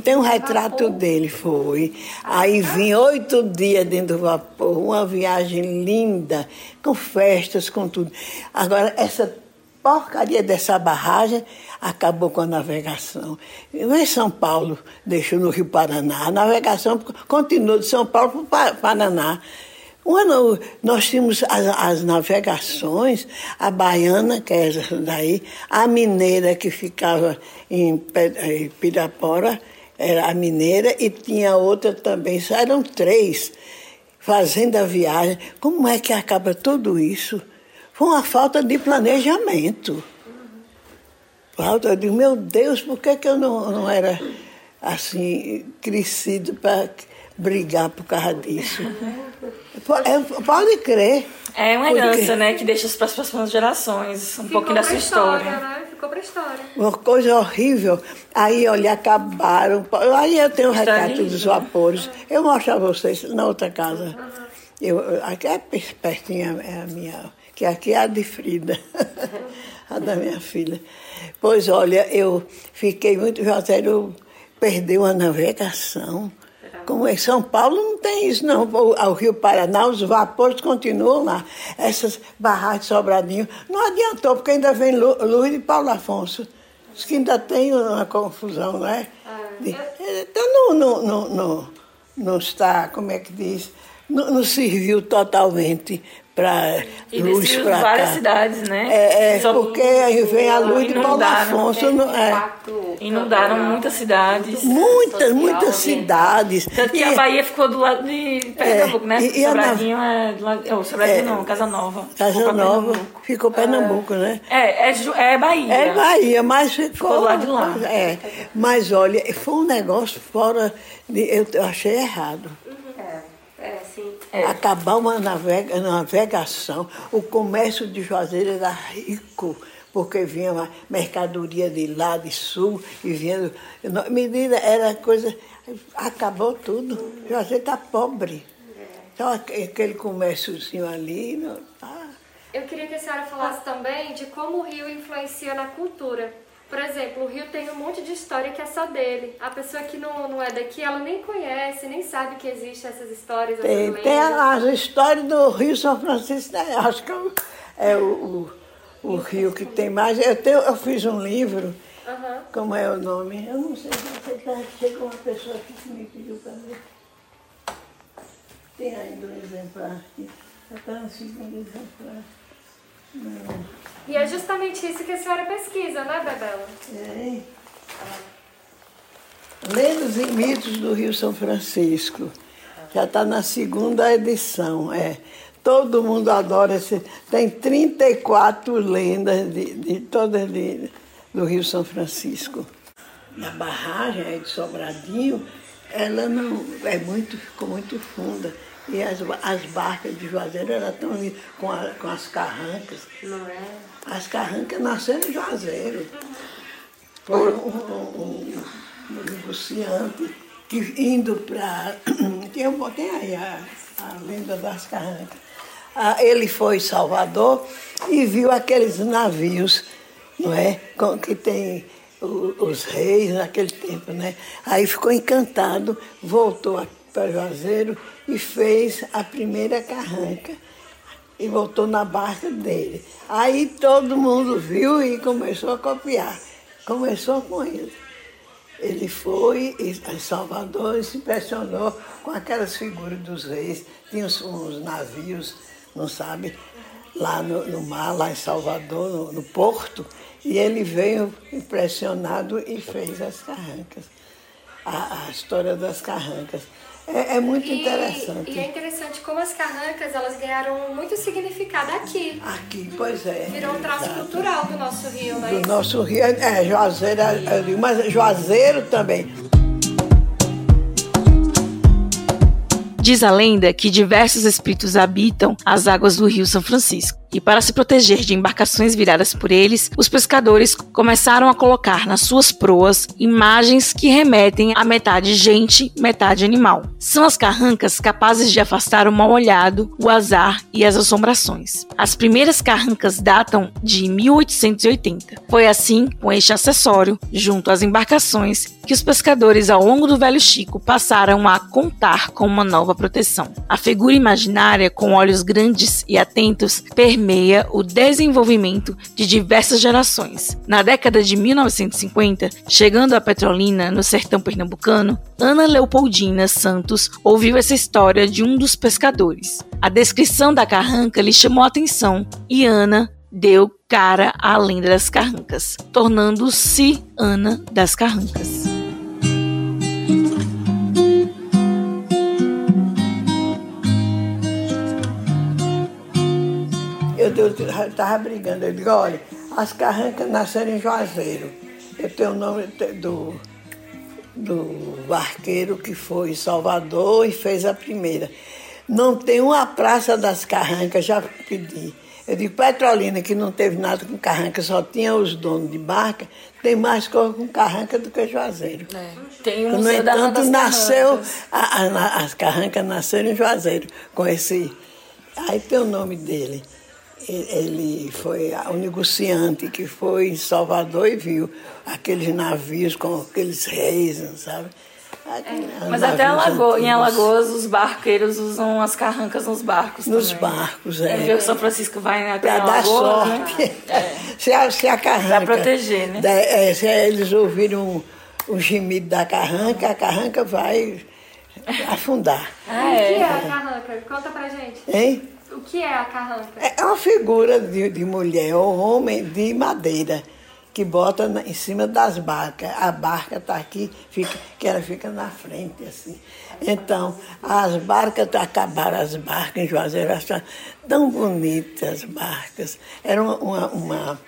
Tem um retrato dele, foi. Aí vim oito dias dentro do vapor, uma viagem linda, com festas, com tudo. Agora, essa porcaria dessa barragem acabou com a navegação. Não São Paulo, deixou no Rio Paraná. A navegação continuou de São Paulo para o Paraná. Ano, nós tínhamos as, as, navegações, a baiana, que é essa daí, a mineira que ficava em Pirapora, era a mineira, e tinha outra também, eram três, fazendo a viagem. Como é que acaba tudo isso? Foi uma falta de planejamento. Falta, digo, meu Deus, por que, que eu não, não era assim, crescido para brigar por causa disso? É, pode crer. É uma herança, né, que deixa para as próximas gerações um Ficou pouquinho da sua história. história. Né? Ficou para história. Uma coisa horrível. Aí, olha, acabaram. Aí eu tenho o retrato dos vapores. Eu mostro a vocês na outra casa. Eu, aqui é pertinho é a minha que aqui é a de Frida, a da minha filha. Pois olha, eu fiquei muito. Juazeiro perdeu a navegação. Como em São Paulo não tem isso, não. Ao Rio Paraná, os vapores continuam lá. Essas barragens de Sobradinho. Não adiantou, porque ainda vem Luiz de Paulo Afonso. Diz que ainda tem uma confusão, não é? Ah, então não, não, não, não, não está, como é que diz? não, não serviu totalmente para luz para várias cidades, né? É, é porque aí vem a luz de Paulo Afonso. Não, é. Inundaram muitas cidades. Muitas, muitas cidades. Tanto que e, a Bahia ficou do lado de Pernambuco, é, né? E, Sobradinho na, é do lado. Oh, Sobradinho é, não, Casa Nova. Casa Nova Pernambuco. ficou Pernambuco, é, né? É, é, é Bahia. É Bahia, mas ficou. Ficou lá de lá. É. Mas olha, foi um negócio fora. De, eu, eu achei errado. É, sim. É. Acabar uma navega, navegação. O comércio de Juazeiro era rico, porque vinha uma mercadoria de lá, de sul, e vinha. Medida era coisa. Acabou tudo. Juazeiro está pobre. Então aquele comérciozinho ali. Não, tá. Eu queria que a senhora falasse também de como o Rio influencia na cultura. Por exemplo, o Rio tem um monte de história que é só dele. A pessoa que não, não é daqui, ela nem conhece, nem sabe que existem essas histórias. Tem, tem as histórias do Rio São Francisco, né? acho que é, é o, o, o Rio que tem mais. Eu, tenho, eu fiz um livro, uhum. como é o nome? Eu não sei se chegou uma pessoa aqui que me pediu para ver. Tem ainda um exemplar aqui. Está no segundo exemplar. E é justamente isso que a senhora pesquisa, né, Bebela? É. Lendas e mitos do Rio São Francisco. Já está na segunda edição. É. Todo mundo adora esse. Tem 34 lendas de, de todas de, do Rio São Francisco. Na barragem de Sobradinho, ela não é muito, ficou muito funda. E as, as barcas de Juazeiro eram tão com, a, com as carrancas. Não é? As carrancas nasceram em Juazeiro. Foi um, um, um negociante que indo para. Eu botei aí a, a lenda das carrancas. Ah, ele foi em Salvador e viu aqueles navios, não é? Com, que tem os reis naquele tempo, né? Aí ficou encantado, voltou para Juazeiro e fez a primeira carranca e voltou na barca dele. Aí todo mundo viu e começou a copiar. Começou com ele. Ele foi em Salvador e se impressionou com aquelas figuras dos reis. Tinha uns, uns navios, não sabe, lá no, no, mar, lá em Salvador, no, no porto. E ele veio impressionado e fez as carrancas. A, a história das carrancas. É, é muito e, interessante. E é interessante como as carrancas elas ganharam muito significado aqui. Aqui, pois é. Virou um traço exato. cultural do nosso rio, né? Do nosso rio, é, Juazeiro, é, mas Juazeiro também. Diz a lenda que diversos espíritos habitam as águas do rio São Francisco. E para se proteger de embarcações viradas por eles, os pescadores começaram a colocar nas suas proas imagens que remetem a metade gente, metade animal. São as carrancas capazes de afastar o mal-olhado, o azar e as assombrações. As primeiras carrancas datam de 1880. Foi assim, com este acessório, junto às embarcações, que os pescadores ao longo do Velho Chico passaram a contar com uma nova proteção. A figura imaginária, com olhos grandes e atentos, permeia o desenvolvimento de diversas gerações. Na década de 1950, chegando a Petrolina, no sertão pernambucano, Ana Leopoldina Santos ouviu essa história de um dos pescadores. A descrição da carranca lhe chamou a atenção e Ana deu cara à lenda das carrancas, tornando-se Ana das Carrancas. Eu estava brigando. Eu digo, olha, as carrancas nasceram em Juazeiro. Eu tenho o nome do, do barqueiro que foi em Salvador e fez a primeira. Não tem uma praça das carrancas, já pedi. Eu digo, Petrolina, que não teve nada com carranca, só tinha os donos de barca, tem mais coisa com carranca do que Juazeiro. É. Tem um no entanto, nasceu, a, a, as carrancas nasceram em Juazeiro, com esse. Aí tem o nome dele ele foi o negociante que foi em Salvador e viu aqueles navios com aqueles reis, sabe? É, mas até Alago em Alagoas os barqueiros usam as carrancas nos barcos Nos também. barcos, é. é. São Francisco vai até Para dar sorte. Né? É. se, a, se a carranca... Para proteger, né? Da, é, se eles ouviram o gemido da carranca, a carranca vai afundar. Ah, é? O que é a carranca? Conta pra gente. Hein? O que é a carranca? É uma figura de, de mulher ou homem de madeira que bota na, em cima das barcas. A barca está aqui, fica, que ela fica na frente, assim. Então, as barcas, acabaram as barcas em Juazeiro, acharam tão bonitas as barcas. Era uma, uma, uma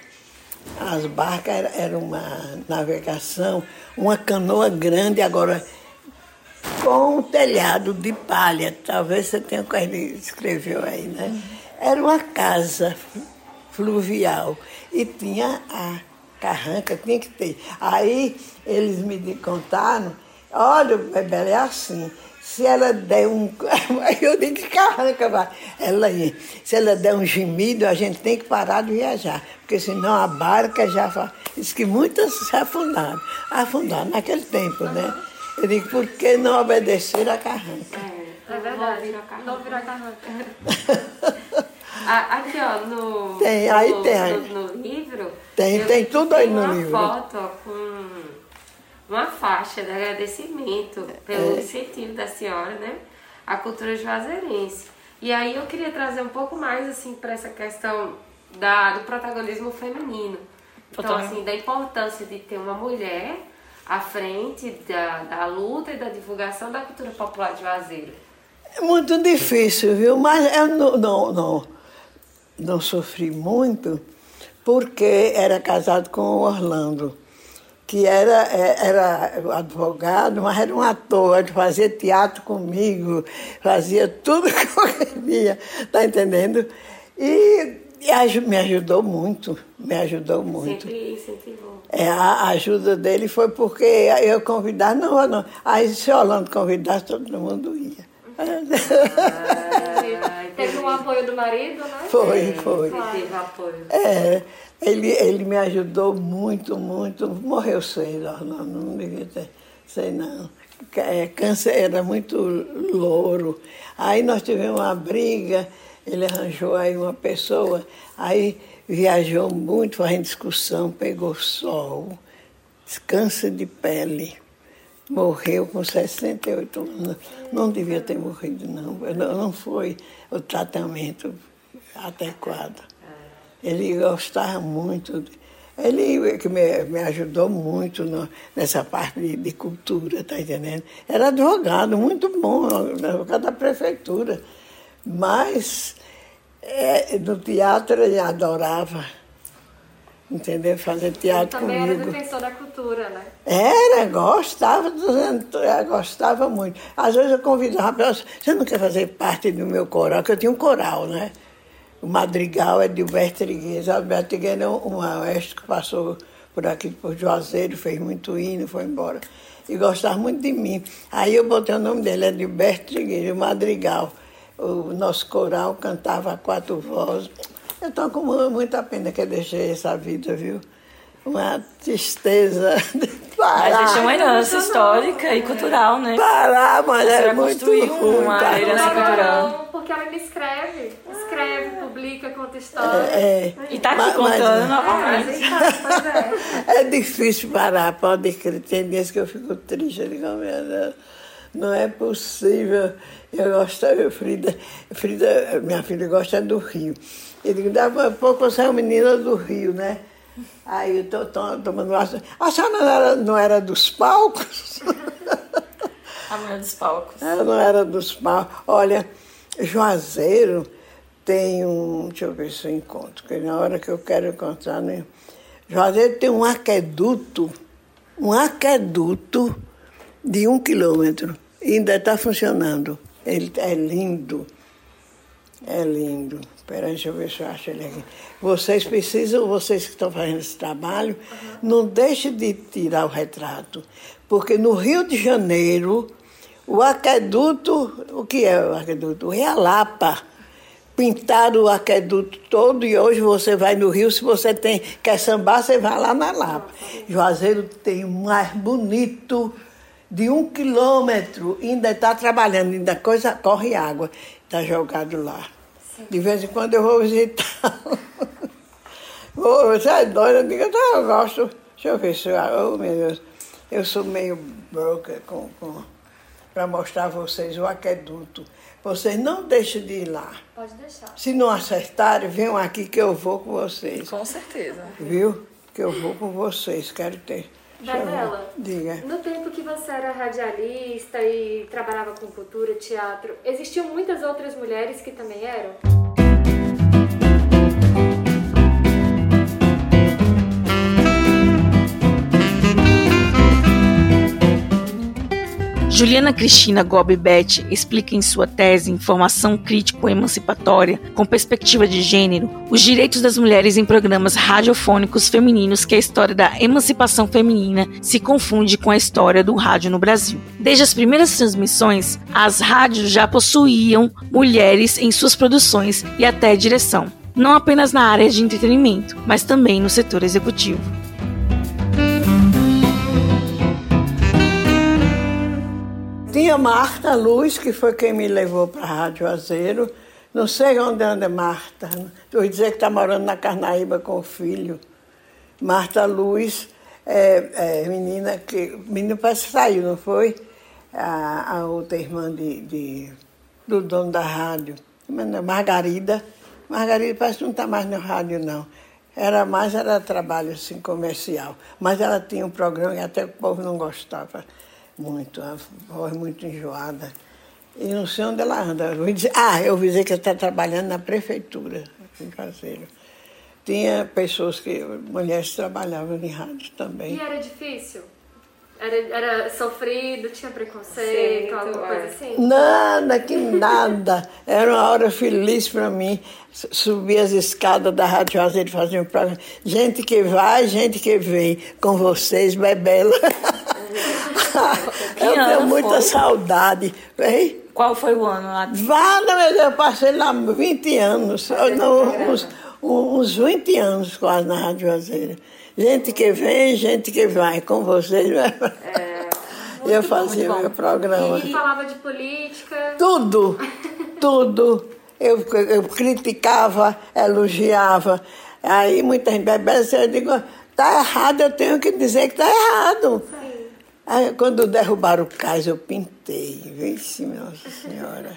as barcas eram era uma navegação, uma canoa grande, agora com um telhado de palha. Talvez você tenha que ele escreveu aí, né? Era uma casa fluvial e tinha a carranca, tinha que ter. Aí eles me contaram, olha, Bebel, é assim, se ela der um. Eu digo que carranca vai. Ela ia. Se ela der um gemido, a gente tem que parar de viajar. Porque senão a barca já. Diz que muitas se afundaram. Afundaram naquele tempo, né? Eu digo, por que não obedecer a carranca? É, é verdade. Não virar carranca. Aqui, ó, no, tem, aí no, tem, no, no livro. Tem, tem tudo aí no uma livro. Uma foto ó, com uma faixa de agradecimento pelo é. incentivo da senhora, né? A cultura juazeirense. E aí eu queria trazer um pouco mais, assim, para essa questão da, do protagonismo feminino. Então, assim, da importância de ter uma mulher à frente da, da luta e da divulgação da cultura popular de Juazeiro? É muito difícil, viu? Mas eu não, não, não, não sofri muito porque era casado com o Orlando, que era, é, era advogado, mas era um ator, ele fazia teatro comigo, fazia tudo que eu queria, tá entendendo? E e me ajudou muito, me ajudou muito. Sempre incentivou. É, a ajuda dele foi porque eu convidar, não, não. Aí se o Orlando convidasse, todo mundo ia. Ah, teve um apoio do marido, né? Foi, foi. Teve apoio. É, ele, ele me ajudou muito, muito. Morreu cedo, Orlando, não devia ter, sei não. É, câncer era muito louro. Aí nós tivemos uma briga ele arranjou aí uma pessoa, aí viajou muito, fazendo discussão, pegou sol, câncer de pele. Morreu com 68 anos. Não devia ter morrido, não. Não foi o tratamento adequado. Ele gostava muito. Ele que me, me ajudou muito no, nessa parte de, de cultura, tá entendendo? Era advogado, muito bom, advogado da prefeitura. Mas é, no teatro ele adorava. Entendeu? Fazer teatro também comigo. Também era defensor da cultura, né? Era, gostava, gostava muito. Às vezes eu convidava para você não quer fazer parte do meu coral? Porque eu tinha um coral, né? O Madrigal é de Alberto Triguez. Alberto Triguez é um maestro que passou por aqui, por Juazeiro, fez muito hino, foi embora. E gostava muito de mim. Aí eu botei o nome dele, é de Alberto Triguez, o Madrigal o nosso coral cantava a quatro vozes. Eu estou com muita pena que eu deixei essa vida, viu? Uma tristeza de parar. Mas deixou uma herança histórica e cultural, né? Parar, mas é muito ruim. uma tá? herança cultural. Porque ela me escreve, escreve, publica, conta história. É, é. E tá aqui mas, contando mas, novamente. é. é difícil parar, pode crer. Tem dias que eu fico triste, eu digo, oh, meu Deus não é possível. Eu gosto, Frida, Frida, minha filha gosta do Rio. Eu digo, dava pouco você é uma menina do Rio, né? Aí eu tô, tô tomando uma... A senhora não era, não era dos palcos? A mulher dos palcos. Ela não era dos palcos. Olha, Juazeiro tem um... Deixa eu ver se eu encontro, porque na hora que eu quero encontrar... Né? Juazeiro tem um aqueduto, um aqueduto de um quilômetro. Ainda está funcionando. Ele é lindo. É lindo. Espera, deixa eu ver se eu acho ele aqui. Vocês precisam, vocês que estão fazendo esse trabalho, uhum. não deixem de tirar o retrato. Porque no Rio de Janeiro, o aqueduto, o que é o aqueduto? O Rio Lapa. Pintaram o aqueduto todo e hoje você vai no Rio, se você tem, quer sambar, você vai lá na Lapa. Juazeiro tem o mais bonito de um quilômetro, ainda está trabalhando, ainda coisa corre água, está jogado lá. Sim. De vez em quando eu vou visitar. você é doida? Eu digo, eu gosto. Deixa eu ver se eu. Oh, meu Deus. Eu sou meio broker com. com para mostrar a vocês o aqueduto. Vocês não deixem de ir lá. Pode deixar. Se não acertarem, venham aqui que eu vou com vocês. Com certeza. Viu? Que eu vou com vocês. Quero ter. Bela, Diga. no tempo que você era radialista e trabalhava com cultura, teatro, existiam muitas outras mulheres que também eram? Juliana Cristina Gobi Beth explica em sua tese Informação Crítico-Emancipatória com Perspectiva de Gênero os direitos das mulheres em programas radiofônicos femininos que a história da emancipação feminina se confunde com a história do rádio no Brasil. Desde as primeiras transmissões, as rádios já possuíam mulheres em suas produções e até direção, não apenas na área de entretenimento, mas também no setor executivo. Tinha Marta Luz, que foi quem me levou para a Rádio Azeiro. Não sei onde anda Marta. Vou dizer que está morando na Carnaíba com o filho. Marta Luz é, é menina que. Menina parece que saiu, não foi? A, a outra irmã de, de, do dono da rádio. Margarida. Margarida parece que não está mais no rádio, não. Era mais, era trabalho assim, comercial. Mas ela tinha um programa e até o povo não gostava muito, a voz muito enjoada. E não sei onde ela anda. Eu dizer, ah, eu vi que ela está trabalhando na prefeitura, em Caseiro. Tinha pessoas que, mulheres trabalhavam em rádio também. E era difícil? Era, era sofrido, tinha preconceito, Sim, alguma coisa é. assim? Nada, que nada. Era uma hora feliz para mim. Subir as escadas da Rádio Azeiro e fazer um programa. Gente que vai, gente que vem. Com vocês, Bebela. eu tenho muita foi? saudade. Hein? Qual foi o ano lá? Vá, eu passei lá 20 anos, não, uns, uns 20 anos quase na Rádio Azeira. Gente que vem, gente que vai com vocês. Né? É, eu fazia meu programa. E falava de política? Tudo, tudo. Eu, eu criticava, elogiava. Aí muita gente bebe, eu digo, tá errado, eu tenho que dizer que tá errado. Aí, quando derrubaram o cais, eu pintei. Vixe, Nossa Senhora.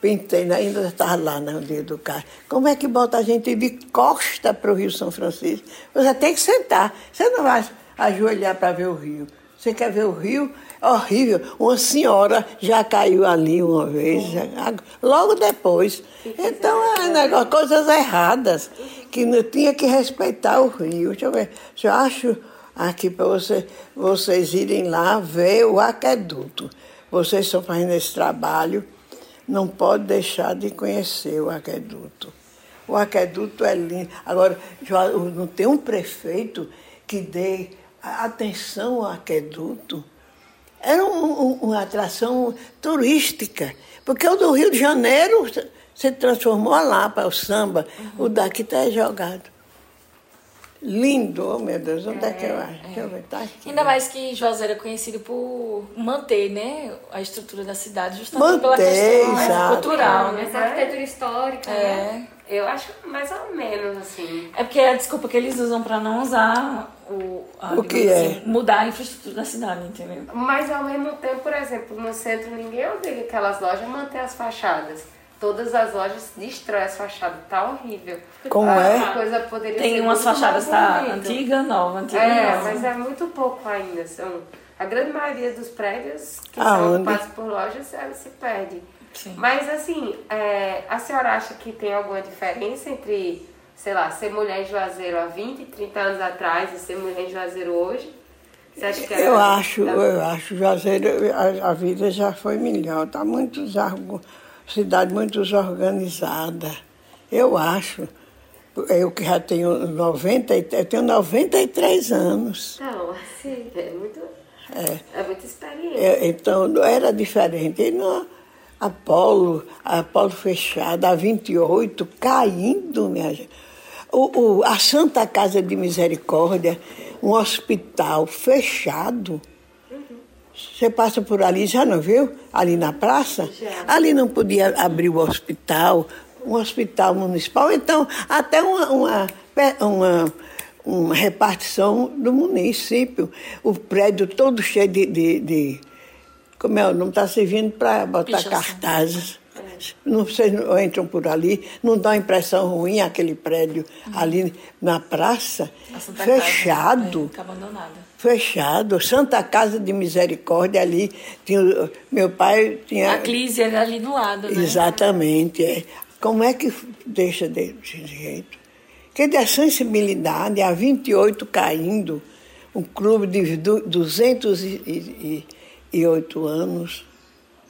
Pintei, ainda estava lá no dia do cais. Como é que bota a gente de costa para o Rio São Francisco? Você tem que sentar. Você não vai ajoelhar para ver o rio. Você quer ver o rio? Horrível. Uma senhora já caiu ali uma vez, logo depois. Então, é negócio, coisas erradas, que não tinha que respeitar o rio. Deixa eu ver. Eu acho aqui para você, vocês irem lá ver o aqueduto. Vocês estão fazendo esse trabalho, não pode deixar de conhecer o aqueduto. O aqueduto é lindo. Agora, não tem um prefeito que dê atenção ao aqueduto. Era um, um, uma atração turística, porque o do Rio de Janeiro se transformou lá para o samba, uhum. o daqui está jogado. Lindo, oh meu Deus, onde é, é que eu acho? É. Deixa eu ver, tá aqui. Ainda mais que Juazeiro é conhecido por manter né, a estrutura da cidade, justamente manter, pela questão exato. cultural. Né? Essa arquitetura histórica, é. né? Eu acho mais ou menos assim. É porque é a desculpa que eles usam para não usar o, a, o que é? Assim, mudar a infraestrutura da cidade, entendeu? Mas ao mesmo tempo, por exemplo, no centro ninguém obriga aquelas lojas a manter as fachadas todas as lojas destroem as fachadas, tá horrível. Como a, é? A coisa poderia Tem ser umas fachadas tá antiga, nova, antiga, é, nova. mas é muito pouco ainda. São a grande maioria dos prédios que Aonde? são ocupados por lojas, ela se perde. Sim. Mas assim, é, a senhora acha que tem alguma diferença entre, sei lá, ser mulher em Juazeiro há 20, 30 anos atrás e ser mulher em Juazeiro hoje? Você acha que eu acho, tá... eu acho, Juazeiro, a, a, vida já foi melhor, tá muito zargo cidade muito desorganizada. Eu acho. Eu que já tenho 90, eu tenho 93 anos. Não, assim, é muito. É, é muita experiência. É, então, era diferente. E no Apolo, Apolo fechada, a 28, caindo, minha gente. O, o, a Santa Casa de Misericórdia, um hospital fechado. Você passa por ali, já não viu? Ali na praça? Já. Ali não podia abrir o hospital, um hospital municipal, então até uma, uma, uma, uma repartição do município. O prédio todo cheio de, de, de como é o nome, está servindo para botar cartazes. Não, vocês entram por ali, não dá uma impressão ruim aquele prédio uhum. ali na praça, fechado. Casa, é, abandonado. Fechado. Santa Casa de Misericórdia ali. Tinha, meu pai tinha. A Clise era ali do lado, né? Exatamente. É. Como é que deixa desse jeito? Que da sensibilidade, a 28 caindo, um clube de 208 anos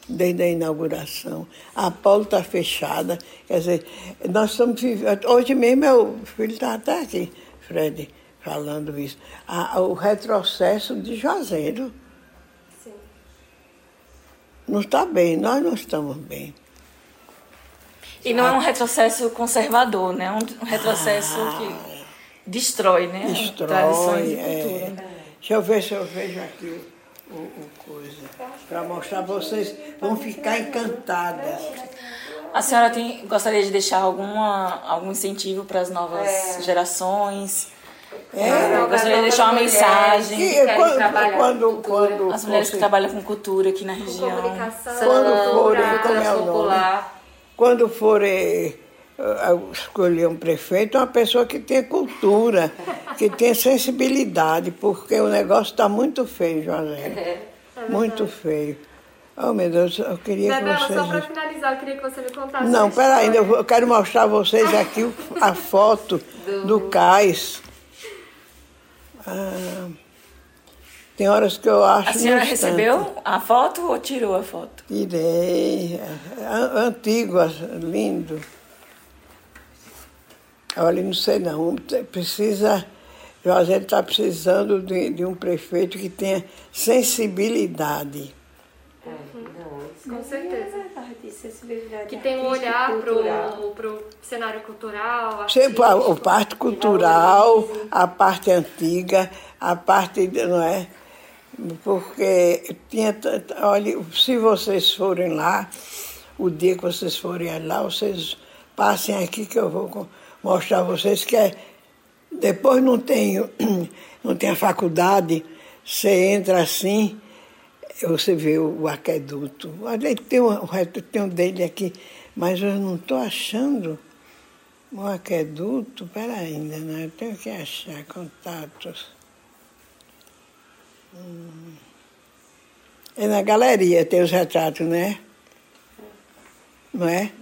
desde a inauguração. A Paulo está fechada. Quer dizer, nós estamos vivendo. Hoje mesmo meu filho está até aqui, Fred, falando isso. A, o retrocesso de Juazeiro. Sim. Não está bem, nós não estamos bem. E não é um retrocesso conservador, né? Um retrocesso ah, que destrói, né? Destrói. Tradições e cultura. É. Deixa eu ver se eu vejo aqui o, o coisa. Para mostrar vocês, vão ficar encantadas. A senhora tem, gostaria de deixar alguma, algum incentivo para as novas é. gerações? É, eu gostaria de deixar uma mensagem. Que, quando, quando, quando, as mulheres que trabalham com cultura aqui na região. Comunicação, quando forem, como é o nome? Quando forem uh, escolher um prefeito, uma pessoa que tenha cultura, que tenha sensibilidade, porque o negócio está muito feio, José. É muito feio. Oh, meu Deus, eu queria Bebela, que vocês... só para finalizar, eu queria que você me contasse Não, peraí, eu quero mostrar a vocês aqui a foto do, do cais. Ah, tem horas que eu acho... A senhora recebeu a foto ou tirou a foto? Tirei. Antigo, lindo. Olha, não sei não. Precisa Juazeiro está precisando de, de, um prefeito que tenha sensibilidade. Uhum. Com certeza. Que tem um olhar para o cenário cultural. Sempre a, a parte cultural, a parte antiga, a parte, não é? Porque tinha, olha, se vocês forem lá, o dia que vocês forem lá, vocês passem aqui que eu vou mostrar a vocês que é depois não tem, não tem a faculdade, você entra assim, você vê o, o aqueduto. Tem um, tem um dele aqui, mas eu não estou achando o aqueduto. Pera ainda, né? Eu tenho que achar contatos. Hum. É na galeria, tem os retratos, né? Não é?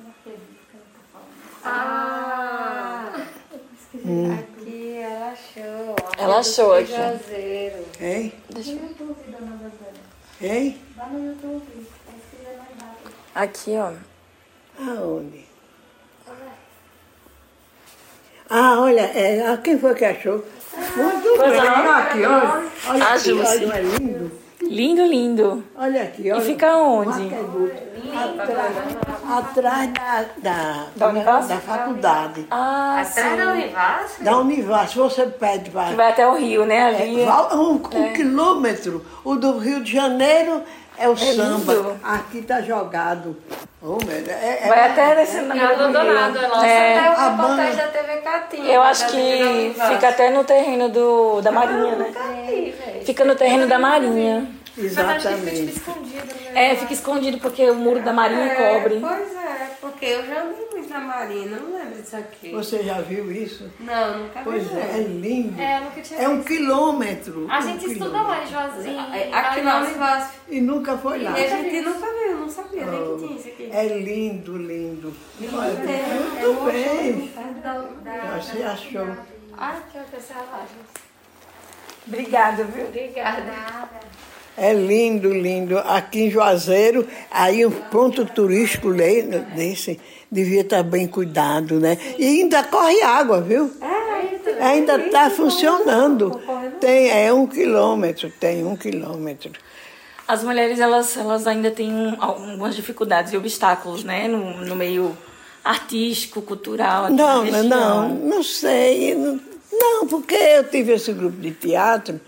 Ah! Hum. Ela achou aqui. Hein? Deixa eu ver. Hein? no YouTube. Aqui, ó. Aonde? Ah, olha, é, quem foi que achou? Muito bem. Olha aqui, olha. Olha a aqui, olha, é lindo. Lindo, lindo. Olha aqui, olha. E fica onde? Atrás, da, da, da, Univas? da faculdade. Ah, Atrás sim. da Univas? Da Univas, você pede vai. Que vai até o Rio, né? Ali. É, um, um é. quilômetro. O do Rio de Janeiro é o é samba. Lindo. Aqui tá jogado. Oh, é, é, Vai até nesse é abandonado. Nossa, é, até o reportagem da TV Catinha. Eu acho que fica até no terreno do, da Marinha, né? Fica no terreno da Marinha. Exatamente. Fica escondido, né? É, fica escondido porque o muro da Marinha é, cobre. Pois é, porque eu já vi muito na Marina, não lembro disso aqui. Você já viu isso? Não, nunca vi. Pois é, é lindo. É, nunca tinha É um quilômetro. A um gente estuda lá em Juazinho. É, aqui na Univasf. E nunca foi lá. E a gente nunca viu, não sabia oh, nem que tinha isso aqui. É lindo, lindo. lindo Olha, é, muito bem. Você achou. Ai, que observagem. Obrigada, viu? Obrigada. É lindo, lindo. Aqui em Juazeiro, aí um ponto turístico desse devia estar bem cuidado, né? E ainda corre água, viu? É, ainda está funcionando. Tem, é um quilômetro, tem um quilômetro. As mulheres, elas, elas ainda têm algumas dificuldades e obstáculos, né? No, no meio artístico, cultural. Não, não, não sei. Não, porque eu tive esse grupo de teatro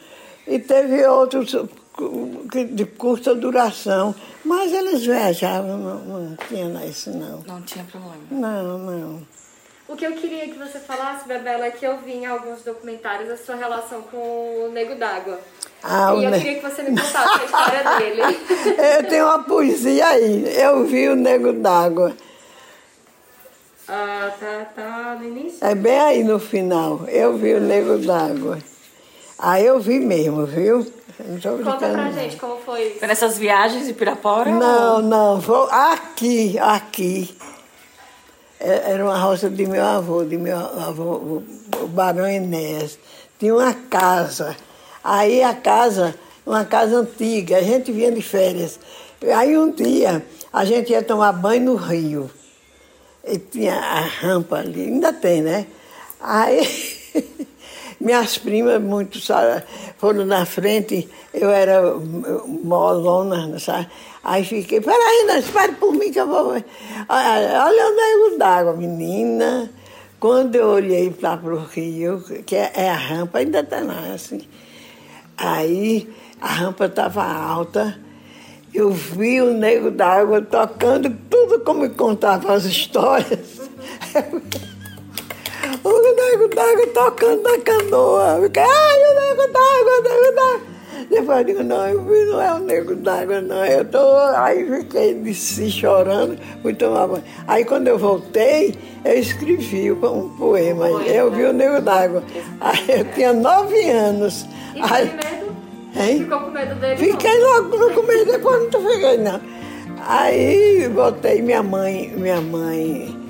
e teve outros de curta duração. Mas eles viajavam, não, não tinha isso não. Não tinha problema. Não, não. O que eu queria que você falasse, Bebela, é que eu vi em alguns documentários a sua relação com o Nego d'Água. Ah, e eu ne... queria que você me contasse a história dele. Eu tenho uma poesia aí. Eu vi o Nego d'Água. Ah, tá, tá no início? É bem aí no final. Eu vi o Nego d'Água. Aí eu vi mesmo, viu? Conta pra gente como foi isso. Foi nessas viagens de Pirapora? Não, ou... não. Foi aqui, aqui. É, era uma roça de meu avô, de meu avô, o Barão Enéas. Tinha uma casa. Aí a casa, uma casa antiga, a gente vinha de férias. Aí um dia a gente ia tomar banho no rio. E tinha a rampa ali, ainda tem, né? Aí minhas primas muito sabe, foram na frente, eu era molona, sabe? Aí fiquei, peraí, não, espere por mim que eu vou. Olha, olha o nego d'água, menina. Quando eu olhei lá para o rio, que é, é, a rampa, ainda está lá, assim. Aí a rampa estava alta, eu vi o nego d'água tocando tudo como contava as histórias. o nego d'água tocando na canoa. Fiquei, ai, o nego d'água, o nego d'água. Depois eu digo, não, eu vi, não é o nego d'água, não. Eu tô. Aí fiquei disse, chorando, fui tomar banho. Aí quando eu voltei, eu escrevi um poema. Eu vi o nego d'água. Aí eu tinha nove anos. E aí, medo? Hein? Ficou com medo dele? Fiquei logo com medo, depois não fiquei, não. Aí voltei, minha mãe, minha mãe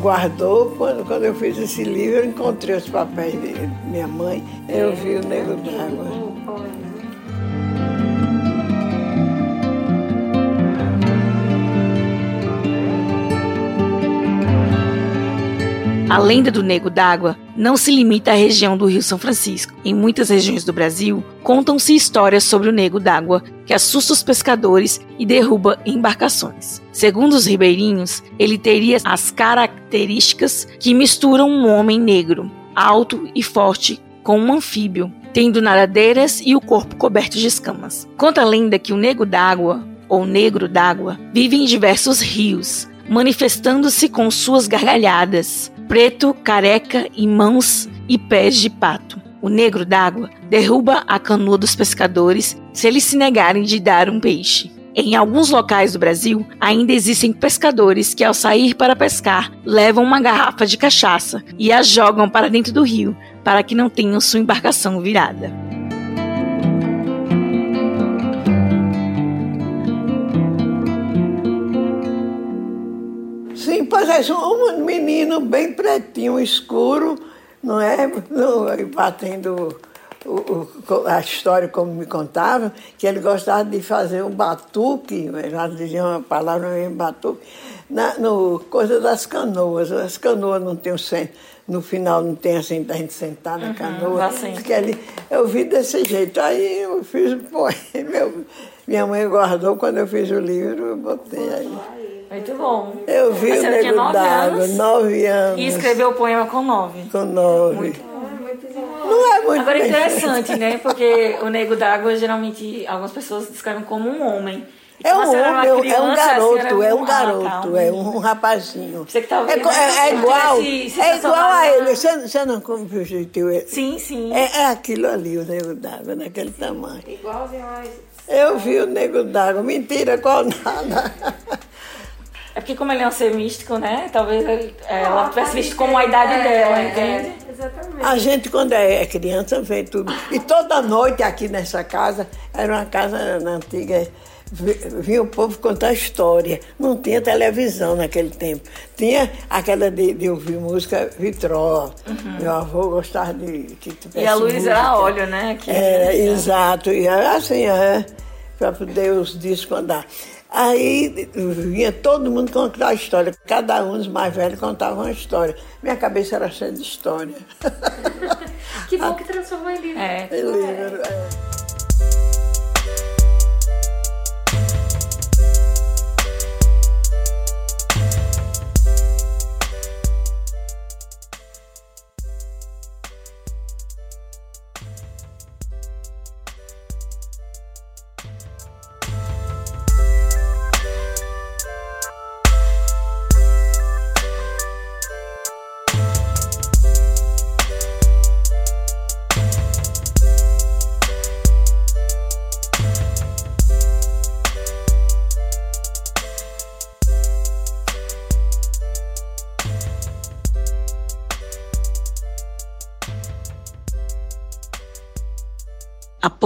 guardou. Quando, quando eu fiz esse livro, eu encontrei os papéis de minha mãe, eu vi o Negro d'Água. A lenda do Nego d'Água não se limita à região do Rio São Francisco. Em muitas regiões do Brasil, contam-se histórias sobre o Nego d'Água que assusta os pescadores e derruba embarcações. Segundo os ribeirinhos, ele teria as características que misturam um homem negro, alto e forte, com um anfíbio, tendo nadadeiras e o corpo coberto de escamas. Conta a lenda que o Nego d'Água, ou Negro d'Água, vive em diversos rios, manifestando-se com suas gargalhadas, preto, careca e mãos e pés de pato. O negro d'água derruba a canoa dos pescadores se eles se negarem de dar um peixe. Em alguns locais do Brasil, ainda existem pescadores que, ao sair para pescar, levam uma garrafa de cachaça e a jogam para dentro do rio para que não tenham sua embarcação virada. Pois é, um menino bem pretinho, escuro, não é? Batendo o, o, a história como me contavam, que ele gostava de fazer um batuque, já diziam uma palavra mesmo, batuque, na no, coisa das canoas. As canoas não tem o centro, no final não tem assim, da gente sentar na uhum, canoa. Assim. Que ele, eu vi desse jeito. Aí eu fiz o poema. Minha mãe guardou quando eu fiz o livro, eu botei aí. Muito bom. Eu vi Mas o Nego d'Água, nove anos. E escreveu o poema com nove. Com nove. Muito bom. Não é muito Agora é interessante, né? Porque o Nego d'Água, geralmente, algumas pessoas descrevem como um homem. É um homem, criança, é um garoto, é um garoto, ah, tá, é um rapazinho. Você que tá ouvindo, é, é, é igual, é igual a ele. Você, você não confundiu ele? Sim, sim. É, é aquilo ali, o Nego d'Água, naquele tamanho. Igualzinho a Eu vi o Nego d'Água, mentira, qual nada. É porque como ele é um ser místico, né? Talvez ele, é, ela tivesse visto como a idade é, dela, entende? É, exatamente. A gente, quando é criança, vê tudo. E toda noite aqui nessa casa, era uma casa na antiga, vinha o povo contar história. Não tinha televisão naquele tempo. Tinha aquela de, de ouvir música vitró. Uhum. Meu avô gostava de que tivesse E a luz música. era óleo, né? Era, né? exato. E assim, é, para poder os discos andar. Aí vinha todo mundo contar a história. Cada um dos mais velhos contava uma história. Minha cabeça era cheia de história. que bom que transformou em livro. É. Em livro, é.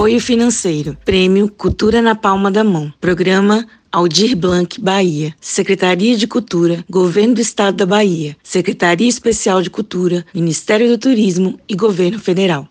Apoio financeiro. Prêmio Cultura na Palma da Mão. Programa Aldir Blanc, Bahia. Secretaria de Cultura, Governo do Estado da Bahia. Secretaria Especial de Cultura, Ministério do Turismo e Governo Federal.